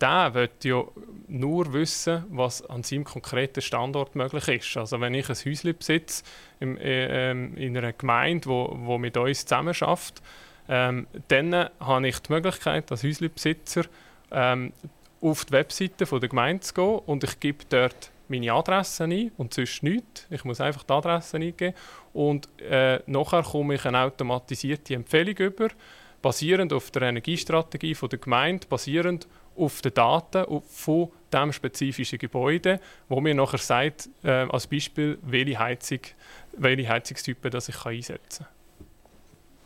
der will ja nur wissen, was an seinem konkreten Standort möglich ist. Also wenn ich ein Häuschen besitze in, äh, ähm, in einer Gemeinde, wo, wo mit uns zusammen schafft, ähm, dann habe ich die Möglichkeit, als Häuslebesitzer ähm, auf die Webseite von der Gemeinde zu gehen und ich gebe dort meine Adresse ein und sonst nichts. Ich muss einfach die Adresse eingeben und äh, nachher komme ich eine automatisierte Empfehlung über, basierend auf der Energiestrategie von der Gemeinde, basierend auf den Daten von dem spezifischen Gebäude, wo mir nachher sagt, äh, als Beispiel, welche, Heizung, welche Heizungstypen das ich einsetzen kann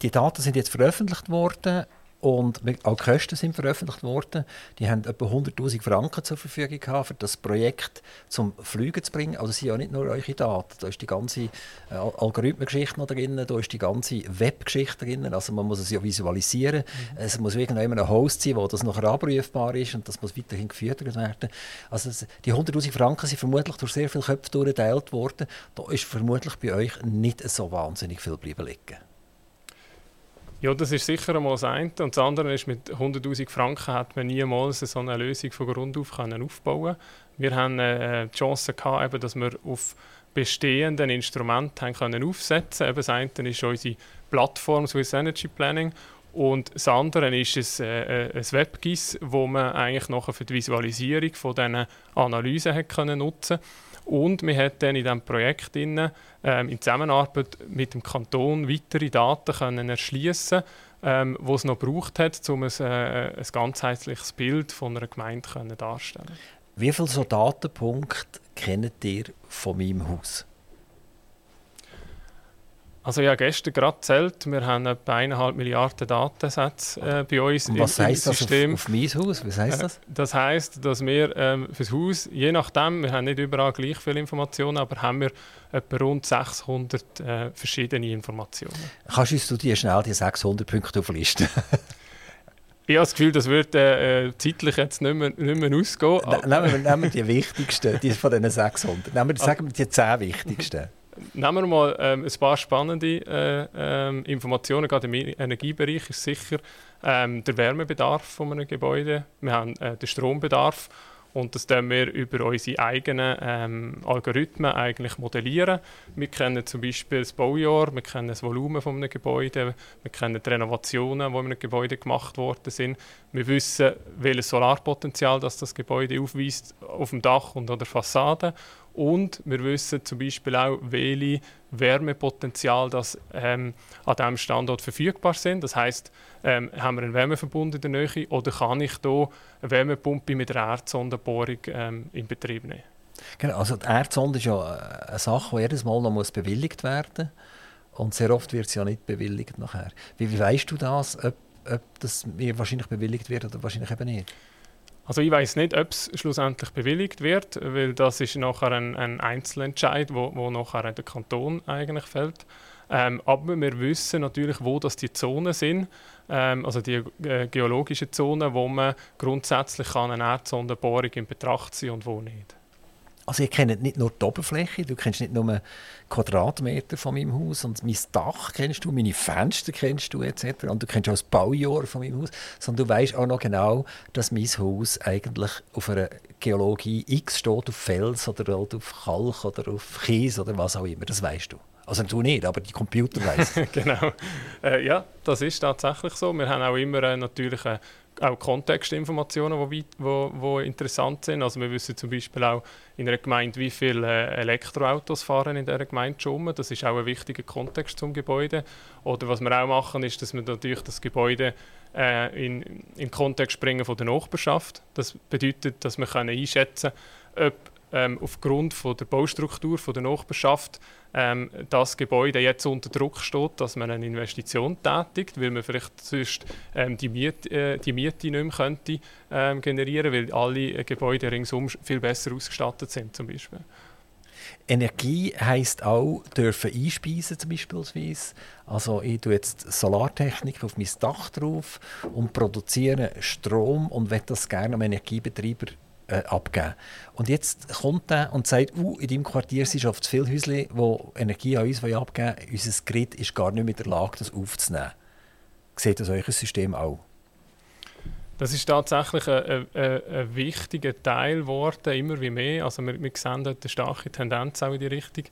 die Daten sind jetzt veröffentlicht worden und auch die Kosten sind veröffentlicht worden. Die haben etwa 100.000 Franken zur Verfügung gehabt, für das Projekt zum Fliegen zu bringen. Also sind ja nicht nur eure Daten. Da ist die ganze äh, Algorithmengeschichte noch drin, da ist die ganze Webgeschichte drin. Also man muss es ja visualisieren. Mhm. Es muss irgendwann ein Host sein, wo das nachher abrufbar ist und das muss weiterhin geführt werden. Also die 100'000 Franken sind vermutlich durch sehr viele Köpfe durchgeteilt worden. Da ist vermutlich bei euch nicht so wahnsinnig viel bleiben liegen. Ja, das ist sicher einmal das eine. Und das andere ist, mit 100'000 Franken hat man niemals so eine Lösung von Grund auf können aufbauen Wir haben äh, die Chance gehabt, eben, dass wir auf bestehenden Instrumenten können aufsetzen können. Das eine ist unsere Plattform Swiss Energy Planning und das andere ist ein, äh, ein WebGIS, wo man eigentlich nachher für die Visualisierung von diesen Analysen nutzen konnte. Und wir haben dann in diesem Projekt drin, ähm, in Zusammenarbeit mit dem Kanton weitere Daten können erschließen ähm, die es noch gebraucht hat, um ein, äh, ein ganzheitliches Bild von einer Gemeinde darzustellen. Wie viele so Datenpunkte kennt ihr von meinem Haus? Also ja, gestern gerade zählt, wir haben etwa eineinhalb Milliarden Datensätze äh, bei uns Und was im, heisst im System. Das auf, auf mein Haus? Was heisst das? Äh, das heisst, dass wir ähm, für das Haus, je nachdem, wir haben nicht überall gleich viele Informationen, aber haben wir etwa rund 600 äh, verschiedene Informationen. Kannst du dir schnell die 600 Punkte auflisten? Ich habe das Gefühl, das wird äh, zeitlich jetzt nicht mehr, nicht mehr ausgehen. Nehmen wir, nehmen wir die wichtigsten, die von diesen 600. Nehmen wir, sagen wir die 10 wichtigsten. Nehmen wir mal ähm, ein paar spannende äh, ähm, Informationen. Gerade im Energiebereich ist sicher ähm, der Wärmebedarf von einem Gebäude. Wir haben äh, den Strombedarf und das können wir über unsere eigenen ähm, Algorithmen eigentlich modellieren. Wir kennen zum Beispiel das Baujahr, wir kennen das Volumen von einem Gebäude, wir kennen die Renovationen, die in einem Gebäude gemacht worden sind. Wir wissen, welches Solarpotenzial das, das Gebäude aufweist auf dem Dach und an der Fassade und wir wissen zum Beispiel auch, welche Wärmepotenzial das ähm, an diesem Standort verfügbar sind. Das heißt, ähm, haben wir einen Wärmeverbund in der Nähe oder kann ich hier eine Wärmepumpe mit einer Erdsondenbohrung ähm, in Betrieb nehmen? Genau, also die Erdsonde ist ja eine Sache, die jedes Mal noch muss bewilligt werden muss. Und sehr oft wird sie ja nicht bewilligt nachher. Wie, wie weißt du das, ob, ob das mir wahrscheinlich bewilligt wird oder wahrscheinlich eben nicht? Also ich weiß nicht, ob es schlussendlich bewilligt wird, weil das ist nachher ein, ein Einzelentscheid, wo, wo nachher der Kanton eigentlich fällt. Ähm, aber wir wissen natürlich, wo das die Zonen sind, ähm, also die äh, geologischen Zonen, wo man grundsätzlich eine Erdsondenbohrung in Betracht ziehen und wo nicht. Also ihr kennt nicht nur die Oberfläche, du kennst nicht nur Quadratmeter von meinem Haus und mein Dach kennst du, meine Fenster kennst du etc. Und du kennst auch das Baujahr von meinem Haus, sondern du weißt auch noch genau, dass mein Haus eigentlich auf einer Geologie X steht, auf Fels oder auf Kalk oder auf Kies oder was auch immer. Das weißt du. Also du nicht, aber die Computer weiss. genau. Äh, ja, das ist tatsächlich so. Wir haben auch immer äh, natürlich äh, auch Kontextinformationen, die wo, wo interessant sind. Also wir wissen zum Beispiel auch in einer Gemeinde, wie viele äh, Elektroautos fahren in dieser Gemeinde schon. Das ist auch ein wichtiger Kontext zum Gebäude. Oder was wir auch machen, ist, dass wir natürlich das Gebäude äh, in, in Kontext bringen von der Nachbarschaft. Das bedeutet, dass wir können einschätzen können, ob ähm, aufgrund von der Baustruktur von der Nachbarschaft ähm, das Gebäude jetzt unter Druck steht, dass man eine Investition tätigt, weil man vielleicht sonst ähm, die, Miet, äh, die Miete nicht mehr könnte, ähm, generieren weil alle Gebäude ringsum viel besser ausgestattet sind zum Beispiel. Energie heisst auch, dürfen einspeisen zum Beispiel. Also ich tue jetzt Solartechnik auf mein Dach drauf und produziere Strom und will das gerne am Energiebetreiber äh, abgeben. Und jetzt kommt er und sagt, uh, in deinem Quartier sind oft zu viele Häuser, die Energie an uns abgeben wollen. Unser Grid ist gar nicht mehr in der Lage, das aufzunehmen. Seht das euer System auch? Das ist tatsächlich ein, ein, ein wichtiger Teil geworden, immer wie mehr. Also wir, wir sehen dort eine starke Tendenz auch in die Richtung,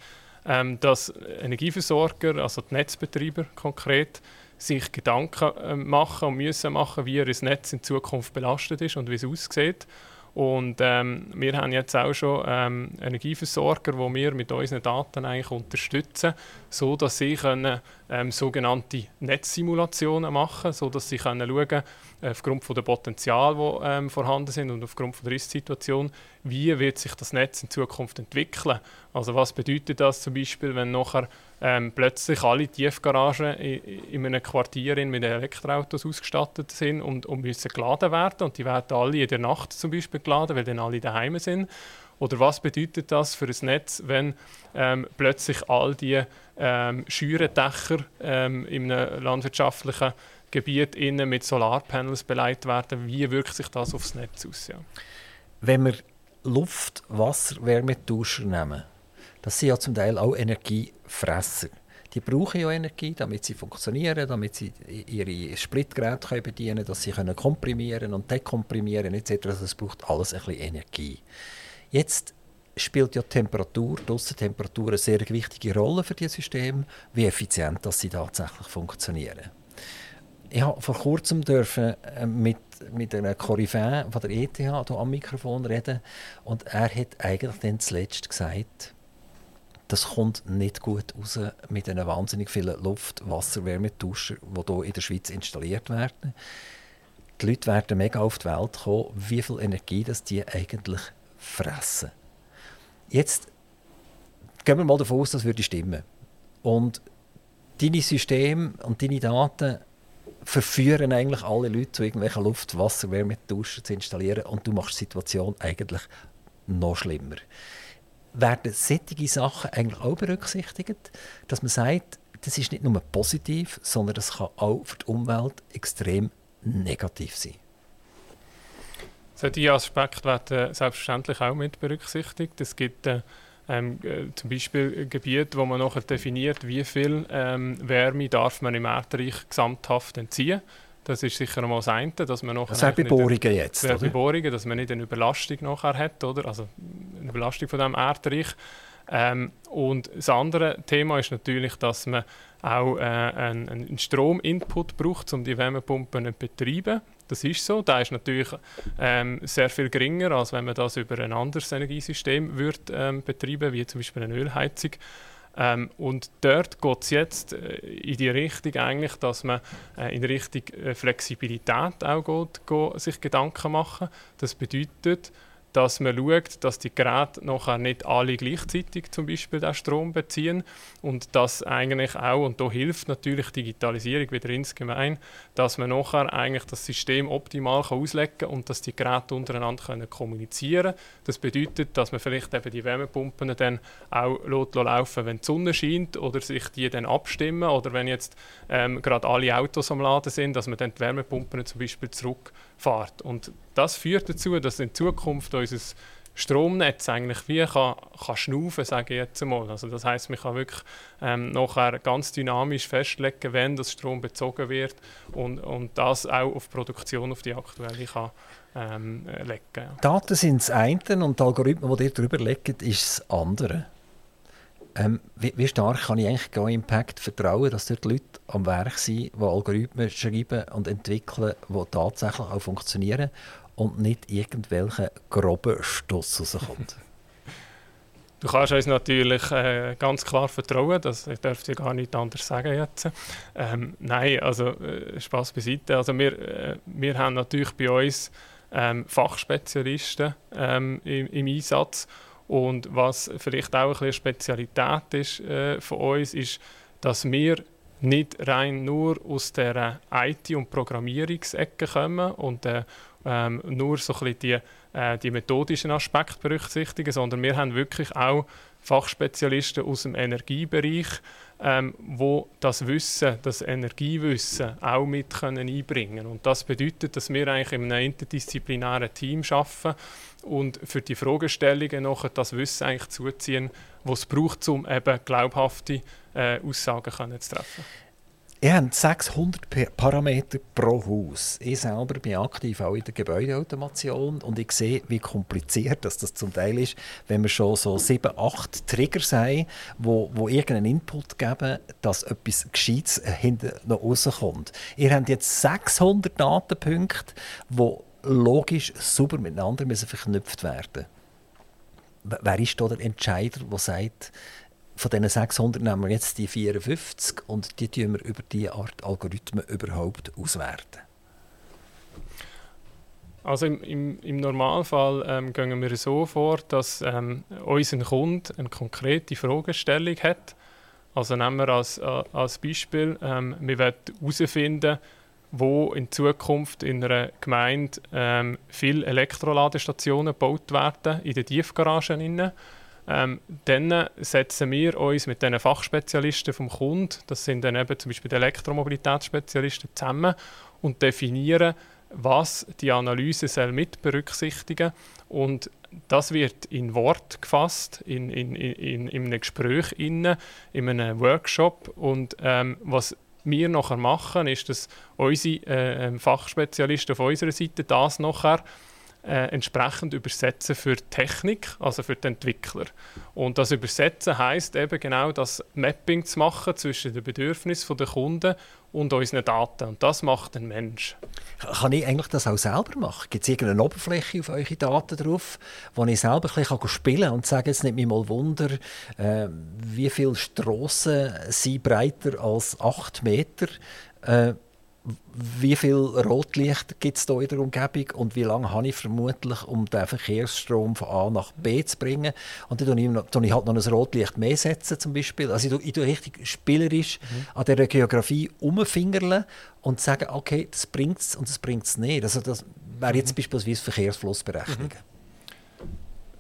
ähm, dass Energieversorger, also die Netzbetreiber konkret, sich Gedanken äh, machen und müssen machen, wie ihr Netz in Zukunft belastet ist und wie es aussieht. Und ähm, wir haben jetzt auch schon ähm, Energieversorger, die wir mit unseren Daten eigentlich unterstützen, so dass sie können, ähm, sogenannte Netzsimulationen machen, so dass sie können schauen, aufgrund von der Potenzial, die ähm, vorhanden sind und aufgrund der Ist-Situation, wie wird sich das Netz in Zukunft entwickeln. Also was bedeutet das zum Beispiel, wenn nachher ähm, plötzlich alle Tiefgaragen in, in einem Quartier mit Elektroautos ausgestattet sind und, und müssen geladen werden und die werden alle in der Nacht zum Beispiel geladen, weil dann alle daheim sind. Oder was bedeutet das für ein Netz, wenn ähm, plötzlich all die ähm, Schürendächer ähm, in einem landwirtschaftlichen Gebiet innen mit Solarpanels beleidigt werden? Wie wirkt sich das aufs Netz aus? Ja? Wenn wir Luft, Wasser, Wärmetauscher nehmen, das sind ja zum Teil auch Energiefresser. Die brauchen ja Energie, damit sie funktionieren, damit sie ihre Spritgeräte bedienen können, dass sie können komprimieren und dekomprimieren etc. Also es braucht alles ein bisschen Energie. Jetzt spielt ja Temperatur, die Aussentemperatur eine sehr wichtige Rolle für dieses System, wie effizient dass sie tatsächlich funktionieren. Ich habe vor kurzem dürfen äh, mit, mit einem Koryphäe von der ETH am Mikrofon reden und er hat eigentlich dann zuletzt gesagt, das kommt nicht gut raus mit den wahnsinnig vielen Luft-, Wasser-, Wärmetauschern, die hier in der Schweiz installiert werden. Die Leute werden mega auf die Welt kommen, wie viel Energie das die eigentlich fressen. Jetzt gehen wir mal davon aus, das würde stimmen. Und deine Systeme und deine Daten verführen eigentlich alle Leute zu irgendwelchen Luft-, Wasser-, Wärmetauschern zu installieren und du machst die Situation eigentlich noch schlimmer werden solche Sachen eigentlich auch berücksichtigt, dass man sagt, das ist nicht nur positiv, sondern das kann auch für die Umwelt extrem negativ sein. Solche Aspekte werden selbstverständlich auch mit berücksichtigt. Es gibt äh, ähm, äh, zum Beispiel Gebiete, wo man nachher definiert, wie viel ähm, Wärme darf man im Erdreich gesamthaft entziehen darf. Das ist sicher einmal das eine, dass man nachher... Das Bohrungen jetzt, oder? Bohrungen, dass man nicht eine Überlastung nachher hat, oder? Also eine Überlastung von diesem Erdreich. Ähm, und das andere Thema ist natürlich, dass man auch äh, einen, einen Strominput braucht, um die Wärmepumpen zu betreiben. Das ist so. Der ist natürlich ähm, sehr viel geringer, als wenn man das über ein anderes Energiesystem wird, ähm, betreiben wie zum Beispiel eine Ölheizung. Ähm, und dort geht es jetzt äh, in die Richtung eigentlich, dass man äh, in Richtung äh, Flexibilität auch geht, geht, sich Gedanken machen. Das bedeutet, dass man schaut, dass die Geräte nachher nicht alle gleichzeitig zum Beispiel den Strom beziehen und dass eigentlich auch, und da hilft natürlich Digitalisierung wieder insgemein, dass man nachher eigentlich das System optimal kann auslegen kann und dass die Geräte untereinander können kommunizieren Das bedeutet, dass man vielleicht eben die Wärmepumpen dann auch laufen wenn die Sonne scheint oder sich die dann abstimmen. Oder wenn jetzt ähm, gerade alle Autos am Laden sind, dass man dann die Wärmepumpen zum Beispiel zurückfährt. Und das führt dazu, dass in Zukunft unser Stromnetz eigentlich wie kann, kann schnaufen, sage ich jetzt einmal. Also das heißt, man kann wirklich ähm, nachher ganz dynamisch festlegen, wenn das Strom bezogen wird und, und das auch auf die Produktion, auf die aktuelle kann ähm, legen. Daten sind das eine und die Algorithmen, die ihr darüber legen, ist das andere. Ähm, wie, wie, stark kann ich eigentlich Go Impact vertrauen, dass dort Leute am Werk sind, die Algorithmen schreiben und entwickeln, die tatsächlich auch funktionieren und nicht irgendwelche groben Stoss rauskommt? Du kannst uns natürlich äh, ganz klar vertrauen, das ich darf dir gar nicht anders sagen jetzt. Ähm, nein, also äh, Spaß beiseite. Also wir, äh, wir haben natürlich bei uns ähm, Fachspezialisten ähm, im, im, Einsatz und was vielleicht auch eine Spezialität ist äh, von uns, ist, dass wir nicht rein nur aus der IT- und Programmierungsecke kommen und äh, ähm, nur so ein bisschen die äh, die methodischen Aspekte berücksichtigen, sondern wir haben wirklich auch Fachspezialisten aus dem Energiebereich, ähm, wo das Wissen, das Energiewissen auch mit können einbringen Und das bedeutet, dass wir eigentlich in einem interdisziplinären Team arbeiten und für die Fragestellungen noch das Wissen eigentlich zuziehen, was es braucht, um eben glaubhafte äh, Aussagen können zu treffen. Ihr habt 600 Parameter pro Haus. Ich selber bin aktiv auch in der Gebäudeautomation und ich sehe, wie kompliziert das, das zum Teil ist, wenn wir schon so sieben, acht Triggers haben, wo, wo irgendeinen Input geben, dass etwas Gescheites hinten noch rauskommt. Ihr habt jetzt 600 Datenpunkte, die logisch super miteinander verknüpft werden müssen. Wer ist da der Entscheider, der sagt, von diesen 600 nehmen wir jetzt die 54 und die tun wir über diese Art Algorithmen überhaupt auswerten. Also im, im, im Normalfall ähm, gehen wir so vor, dass ähm, unser Kunde eine konkrete Fragestellung hat. Also nehmen wir als, äh, als Beispiel, ähm, wir wollen herausfinden, wo in Zukunft in einer Gemeinde ähm, viele Elektroladestationen gebaut werden, in den Tiefgaragen. Ähm, dann setzen wir uns mit den Fachspezialisten vom Kunden, das sind dann eben zum Beispiel die Elektromobilitätsspezialisten, zusammen und definieren, was die Analyse soll mit berücksichtigen. Und das wird in Wort gefasst, in, in, in, in einem Gespräch, in, in einem Workshop. Und ähm, was wir nachher machen, ist, dass unsere äh, ähm, Fachspezialisten auf unserer Seite das nachher äh, entsprechend übersetzen für Technik, also für die Entwickler. Und das Übersetzen heißt eben genau das Mapping zu machen zwischen den Bedürfnissen der Kunden und unseren Daten. Und das macht ein Mensch. Kann ich eigentlich das auch selber machen? Gibt es irgendeine Oberfläche auf eure Daten drauf, wo ich selber ein bisschen spielen kann und sage, jetzt nicht mich mal Wunder, äh, wie viele Strassen sind breiter als 8 Meter? Äh, wie viel Rotlicht gibt es hier in der Umgebung und wie lange habe ich vermutlich, um den Verkehrsstrom von A nach B zu bringen. Und dann tue ich, halt noch ein Rotlicht mehr setzen zum Beispiel. Also ich tue, ich richtig spielerisch mhm. an dieser Geografie umfingerle und sagen, okay, das bringt es und das bringt es nicht. Also das wäre jetzt mhm. beispielsweise Verkehrsflussberechnungen.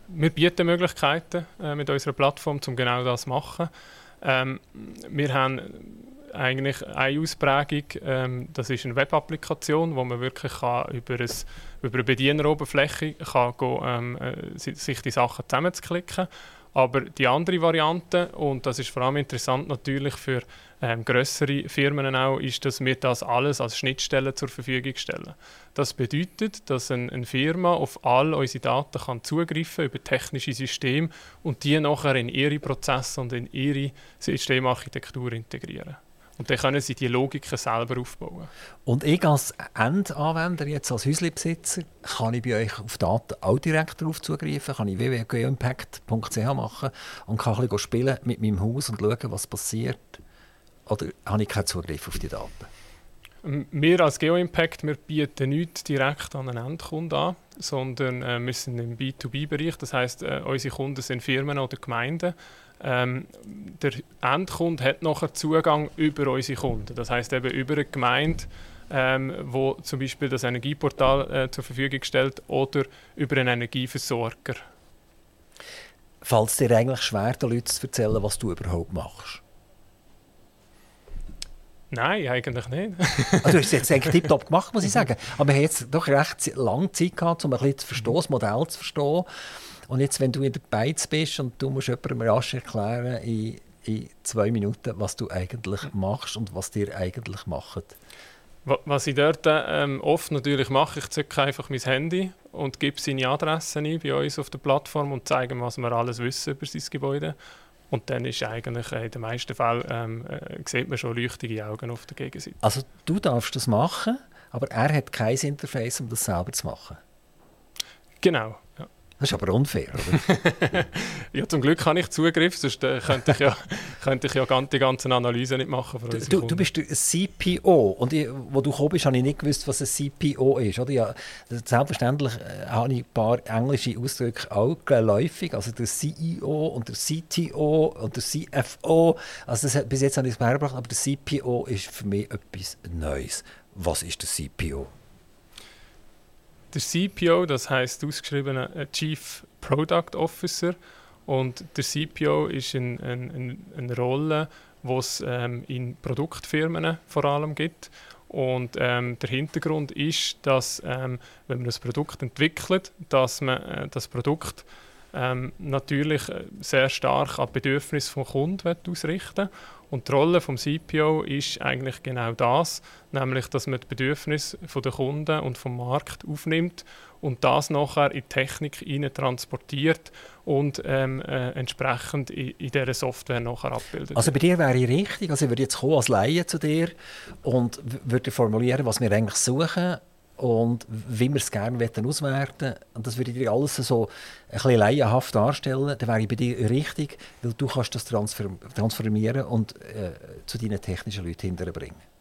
Mhm. Wir bieten Möglichkeiten äh, mit unserer Plattform, um genau das zu machen. Ähm, wir haben eigentlich eine Ausprägung. Ähm, das ist eine Web-Applikation, wo man wirklich kann über, ein, über eine Bedieneroberfläche kann go, ähm, äh, sich die Sachen zusammenzuklicken. Aber die andere Variante, und das ist vor allem interessant natürlich für ähm, größere Firmen auch, ist, dass wir das alles als Schnittstelle zur Verfügung stellen. Das bedeutet, dass ein, eine Firma auf all unsere Daten kann zugreifen über technische Systeme und die nachher in ihre Prozesse und in ihre Systemarchitektur integrieren. Und dann können sie die Logiken selber aufbauen. Und ich als Endanwender, jetzt als Häuslebesitzer, kann ich bei euch auf Daten auch direkt darauf zugreifen, kann ich www.geoimpact.ch machen und kann ein bisschen spielen mit meinem Haus und schauen, was passiert. Oder habe ich keinen Zugriff auf die Daten? Wir als GeoImpact wir bieten nicht direkt an einen Endkunden an, sondern äh, wir sind im B2B-Bereich. Das heißt, äh, unsere Kunden sind Firmen oder Gemeinden. Ähm, der Endkunde hat nachher Zugang über unsere Kunden. Das heißt eben über eine Gemeinde, ähm, wo zum Beispiel das Energieportal äh, zur Verfügung stellt oder über einen Energieversorger. Fällt es dir eigentlich schwer, den Leuten zu erzählen, was du überhaupt machst? Nein, eigentlich nicht. also, du hast es jetzt eigentlich tiptop gemacht, muss ich sagen. Aber wir haben jetzt doch recht lange Zeit gehabt, um ein bisschen zu verstehen, das Modell zu verstehen. Und jetzt, wenn du in der Beiz bist und du musst jemandem rasch erklären in, in zwei Minuten, was du eigentlich machst und was dir eigentlich macht. Was ich dort ähm, oft natürlich mache, ich zücke einfach mein Handy und gebe seine Adresse ein bei uns auf der Plattform und zeige, was wir alles wissen über sein Gebäude. Und dann ist eigentlich äh, in den meisten Fällen ähm, äh, sieht man schon leuchtige Augen auf der Gegenseite. Also du darfst das machen, aber er hat kein Interface, um das selber zu machen. Genau. Das ist aber unfair, oder? ja, zum Glück habe ich Zugriff, sonst äh, könnte ich ja, könnte ich ja die ganze Analyse nicht machen. Für du, du bist der CPO und ich, wo du gekommen bist, habe ich nicht gewusst, was ein CPO ist. Oder? Ja, selbstverständlich äh, habe ich ein paar englische Ausdrücke auch geläufig, also der CEO und der CTO und der CFO. Also das, bis jetzt habe ich es beigebracht, aber der CPO ist für mich etwas Neues. Was ist der CPO? Der CPO, das heißt ausgeschrieben äh, Chief Product Officer. Und der CPO ist ein, ein, eine Rolle, die es ähm, in Produktfirmen vor allem gibt. Und ähm, der Hintergrund ist, dass ähm, wenn man das Produkt entwickelt, dass man äh, das Produkt ähm, natürlich äh, sehr stark an Bedürfnisse des Kunden ausrichten Und die Rolle des CPO ist eigentlich genau das, nämlich dass man die Bedürfnisse der Kunden und vom Markt aufnimmt und das nachher in die Technik transportiert und ähm, äh, entsprechend in, in dieser Software nachher abbildet. Also bei dir wäre ich richtig, also ich würde jetzt kommen als Laie zu dir und würde formulieren, was wir eigentlich suchen und wie wir es gerne auswerten und das würde ich dir alles so ein bisschen laienhaft darstellen, dann wäre ich bei dir richtig, weil du kannst das transformieren und äh, zu deinen technischen Leuten hinterbringen.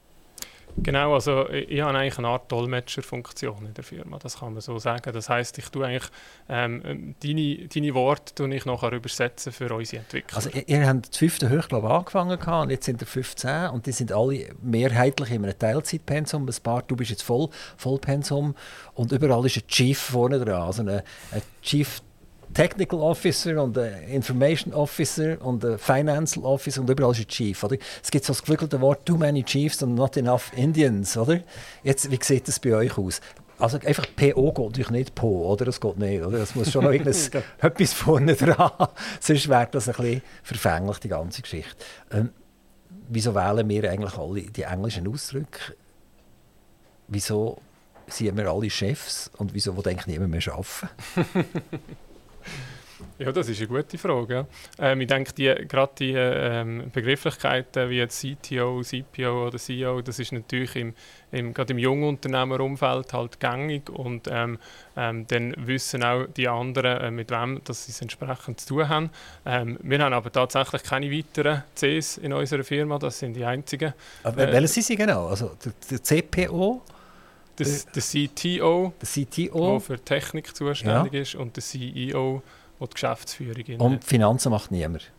Genau, also ich habe eigentlich eine Art Dolmetscherfunktion in der Firma, das kann man so sagen. Das heißt, ich tue eigentlich ähm, deine, deine Worte tue ich nachher übersetzen für unsere Entwicklung. Also ihr, ihr habt das fünfte Hochglaub angefangen und jetzt sind wir 15 und die sind alle mehrheitlich in einem Teilzeitpensum. Ein paar, du bist jetzt voll Vollpensum und überall ist ein Chief vorne dran, also ein, ein Chief Technical Officer und ein Information Officer und ein Financial Officer und überall ist ein Chief. Oder? Es gibt so das geflügelte Wort «too many chiefs and not enough Indians». Oder? Jetzt, wie sieht das bei euch aus? Also einfach PO geht natürlich nicht PO, oder? Das geht nicht, oder? Das muss schon noch etwas vorne dran. Sonst wäre das ein bisschen verfänglich, die ganze Geschichte. Ähm, wieso wählen wir eigentlich alle die englischen Ausdrücke? Wieso sind wir alle Chefs und wieso denkt niemand mehr arbeiten? Ja, das ist eine gute Frage. Ähm, ich denke, die, gerade die ähm, Begrifflichkeiten wie jetzt CTO, CPO oder CEO, das ist natürlich im, im, gerade im jungen Unternehmerumfeld halt gängig und ähm, ähm, dann wissen auch die anderen, äh, mit wem sie es entsprechend zu tun haben. Ähm, wir haben aber tatsächlich keine weiteren Cs in unserer Firma, das sind die einzigen. Aber äh, welche sind sie genau? Also der, der CPO? Der, der CTO, der CTO, der für Technik zuständig ja. ist, und der CEO, der die Geschäftsführung in, Und Finanzen macht niemand?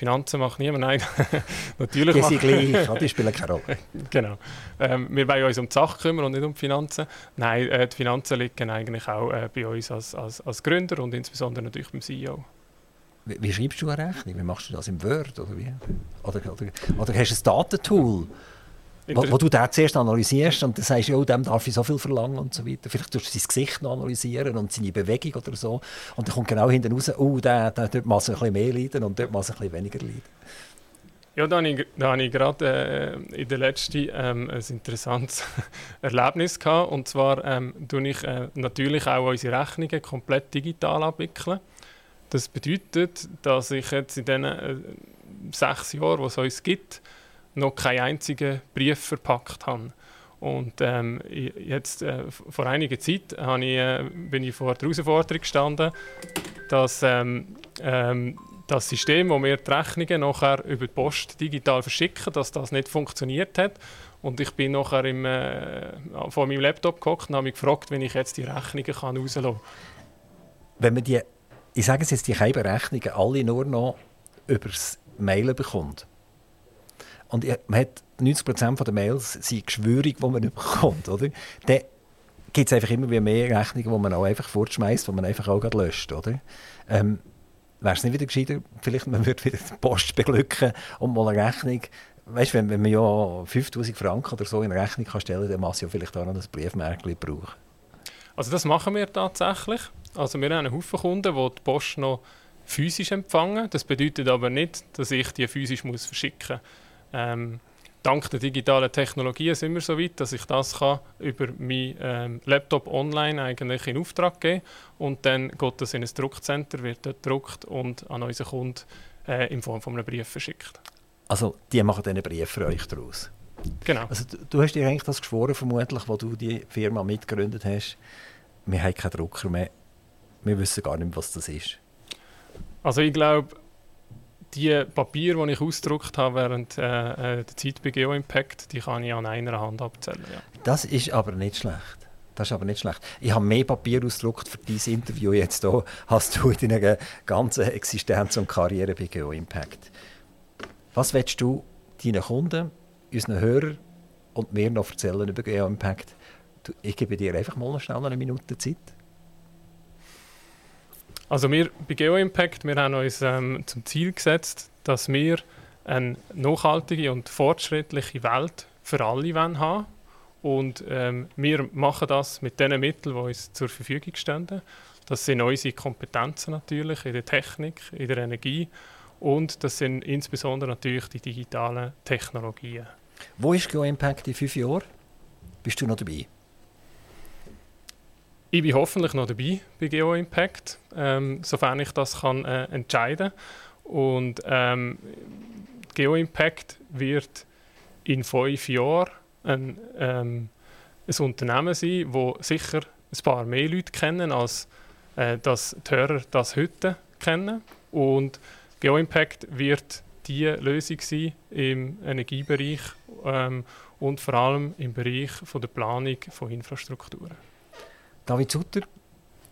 Finanzen macht niemand, nein. Natürlich die sind gleich, die spielen keine Rolle. genau. Ähm, wir wollen uns um die Sache kümmern und nicht um die Finanzen. Nein, äh, die Finanzen liegen eigentlich auch äh, bei uns als, als, als Gründer und insbesondere natürlich beim CEO. Wie, wie, schreibst du eine Rechnung? Wie machst du das im Word? Oder, wie? Oder, oder, oder hast du ein Datentool? Wo, wo, du den zuerst analysierst und dann sagst, ja, dem darf ich so viel verlangen und so weiter. Vielleicht tust du sein Gesicht noch analysieren und seine Bewegung oder so. Und dann kommt genau hinten raus, oh, der, der, dort muss ein bisschen mehr leiden und dort muss ein bisschen weniger leiden. Ja, da habe ich, da habe ich gerade äh, in der letzten ähm, ein interessantes Erlebnis gehabt. Und zwar ähm, tue ich äh, natürlich auch unsere Rechnungen komplett digital abwickeln. Das bedeutet, dass ich jetzt in den äh, sechs Jahren, die es uns gibt, noch keinen einzigen Brief verpackt habe. Und ähm, jetzt, äh, vor einiger Zeit ich, äh, bin ich vor der Herausforderung gestanden, dass ähm, ähm, das System, wo wir die Rechnungen nachher über die Post digital verschicken, dass das nicht funktioniert hat. Und ich bin nachher im, äh, vor meinem Laptop gehockt und habe mich gefragt, wie ich jetzt die Rechnungen kann kann. Wenn man die, ich sage es jetzt, die Rechnungen alle nur noch über das Mailen bekommt, und man hat 90% der Mails sind Geschwörung, die man bekommt. Oder? Dann gibt es einfach immer mehr Rechnungen, die man auch einfach fortschmeißt, die man einfach auch löscht. Oder? Ähm, Wäre es nicht wieder gescheiter, vielleicht man würde wieder die Post beglücken und mal eine Rechnung weißt, wenn, wenn man ja 5000 Franken oder so in eine Rechnung kann stellen kann, dann muss ja vielleicht auch noch ein Briefmärkchen brauchen. Also das machen wir tatsächlich. Also wir haben einen Haufen Kunden, die die Post noch physisch empfangen. Das bedeutet aber nicht, dass ich die physisch muss verschicken muss. Ähm, dank der digitalen Technologien sind wir so weit, dass ich das kann über meinen ähm, Laptop online eigentlich in Auftrag geben und dann geht das in ein Druckcenter, wird dort gedruckt und an unseren Kunden äh, in Form von einem Brief verschickt. Also die machen dann einen Brief für euch daraus? Genau. Also du, du hast dir eigentlich das geschworen, vermutlich, wo du die Firma mitgegründet hast, wir haben keinen Drucker mehr, wir wissen gar nicht, was das ist. Also ich glaube, die Papiere, die ich ausgedruckt habe während äh, äh, der Zeit bei GeoImpact, die kann ich an einer Hand abzählen. Ja. Das ist aber nicht schlecht. Das ist aber nicht schlecht. Ich habe mehr Papier ausgedruckt für dieses Interview jetzt hier, als du in deiner ganzen Existenz und Karriere bei GeoImpact. Was willst du deinen Kunden, unseren Hörern und mir noch erzählen über GeoImpact? Ich gebe dir einfach mal schnell eine Minute Zeit. Also wir bei GeoImpact, wir haben uns ähm, zum Ziel gesetzt, dass wir eine nachhaltige und fortschrittliche Welt für alle wollen haben und ähm, wir machen das mit den Mitteln, die uns zur Verfügung stehen. Das sind unsere Kompetenzen natürlich in der Technik, in der Energie und das sind insbesondere natürlich die digitalen Technologien. Wo ist GeoImpact in fünf Jahren? Bist du noch dabei? Ich bin hoffentlich noch dabei bei GeoImpact, ähm, sofern ich das kann, äh, entscheiden. Und ähm, GeoImpact wird in fünf Jahren ein, ähm, ein Unternehmen sein, das sicher ein paar mehr Leute kennen, als äh, dass die Hörer das heute kennen. Und GeoImpact wird die Lösung sein im Energiebereich ähm, und vor allem im Bereich von der Planung von Infrastrukturen. David Sutter,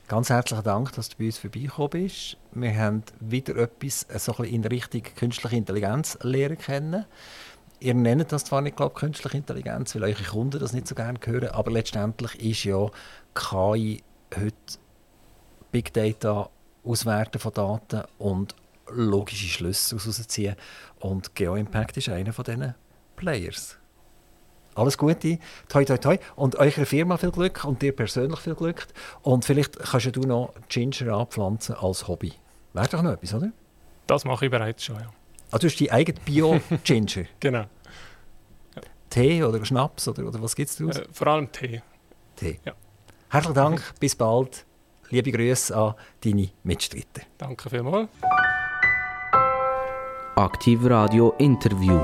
ganz herzlichen Dank, dass du bei uns vorbeigekommen bist. Wir haben wieder etwas äh, so ein in Richtung künstliche Intelligenz lernen kennen. Ihr nennt das zwar nicht glaub, künstliche Intelligenz, weil eure Kunden das nicht so gerne hören, aber letztendlich ist ja KI heute Big Data, Auswerten von Daten und logische Schlüsse herausziehen. Und GeoImpact ist einer von diesen Players alles Gute, toi toi toi und eurer Firma viel Glück und dir persönlich viel Glück und vielleicht kannst du noch Ginger anpflanzen als Hobby. Wäre doch noch etwas, oder? Das mache ich bereits schon, ja. Also du hast die eigene Bio-Ginger? genau. Ja. Tee oder Schnaps oder, oder was gibt es daraus? Äh, vor allem Tee. Tee. Ja. Herzlichen Dank, bis bald. Liebe Grüße an deine Mitstreiter. Danke vielmals. Aktiv Radio Interview.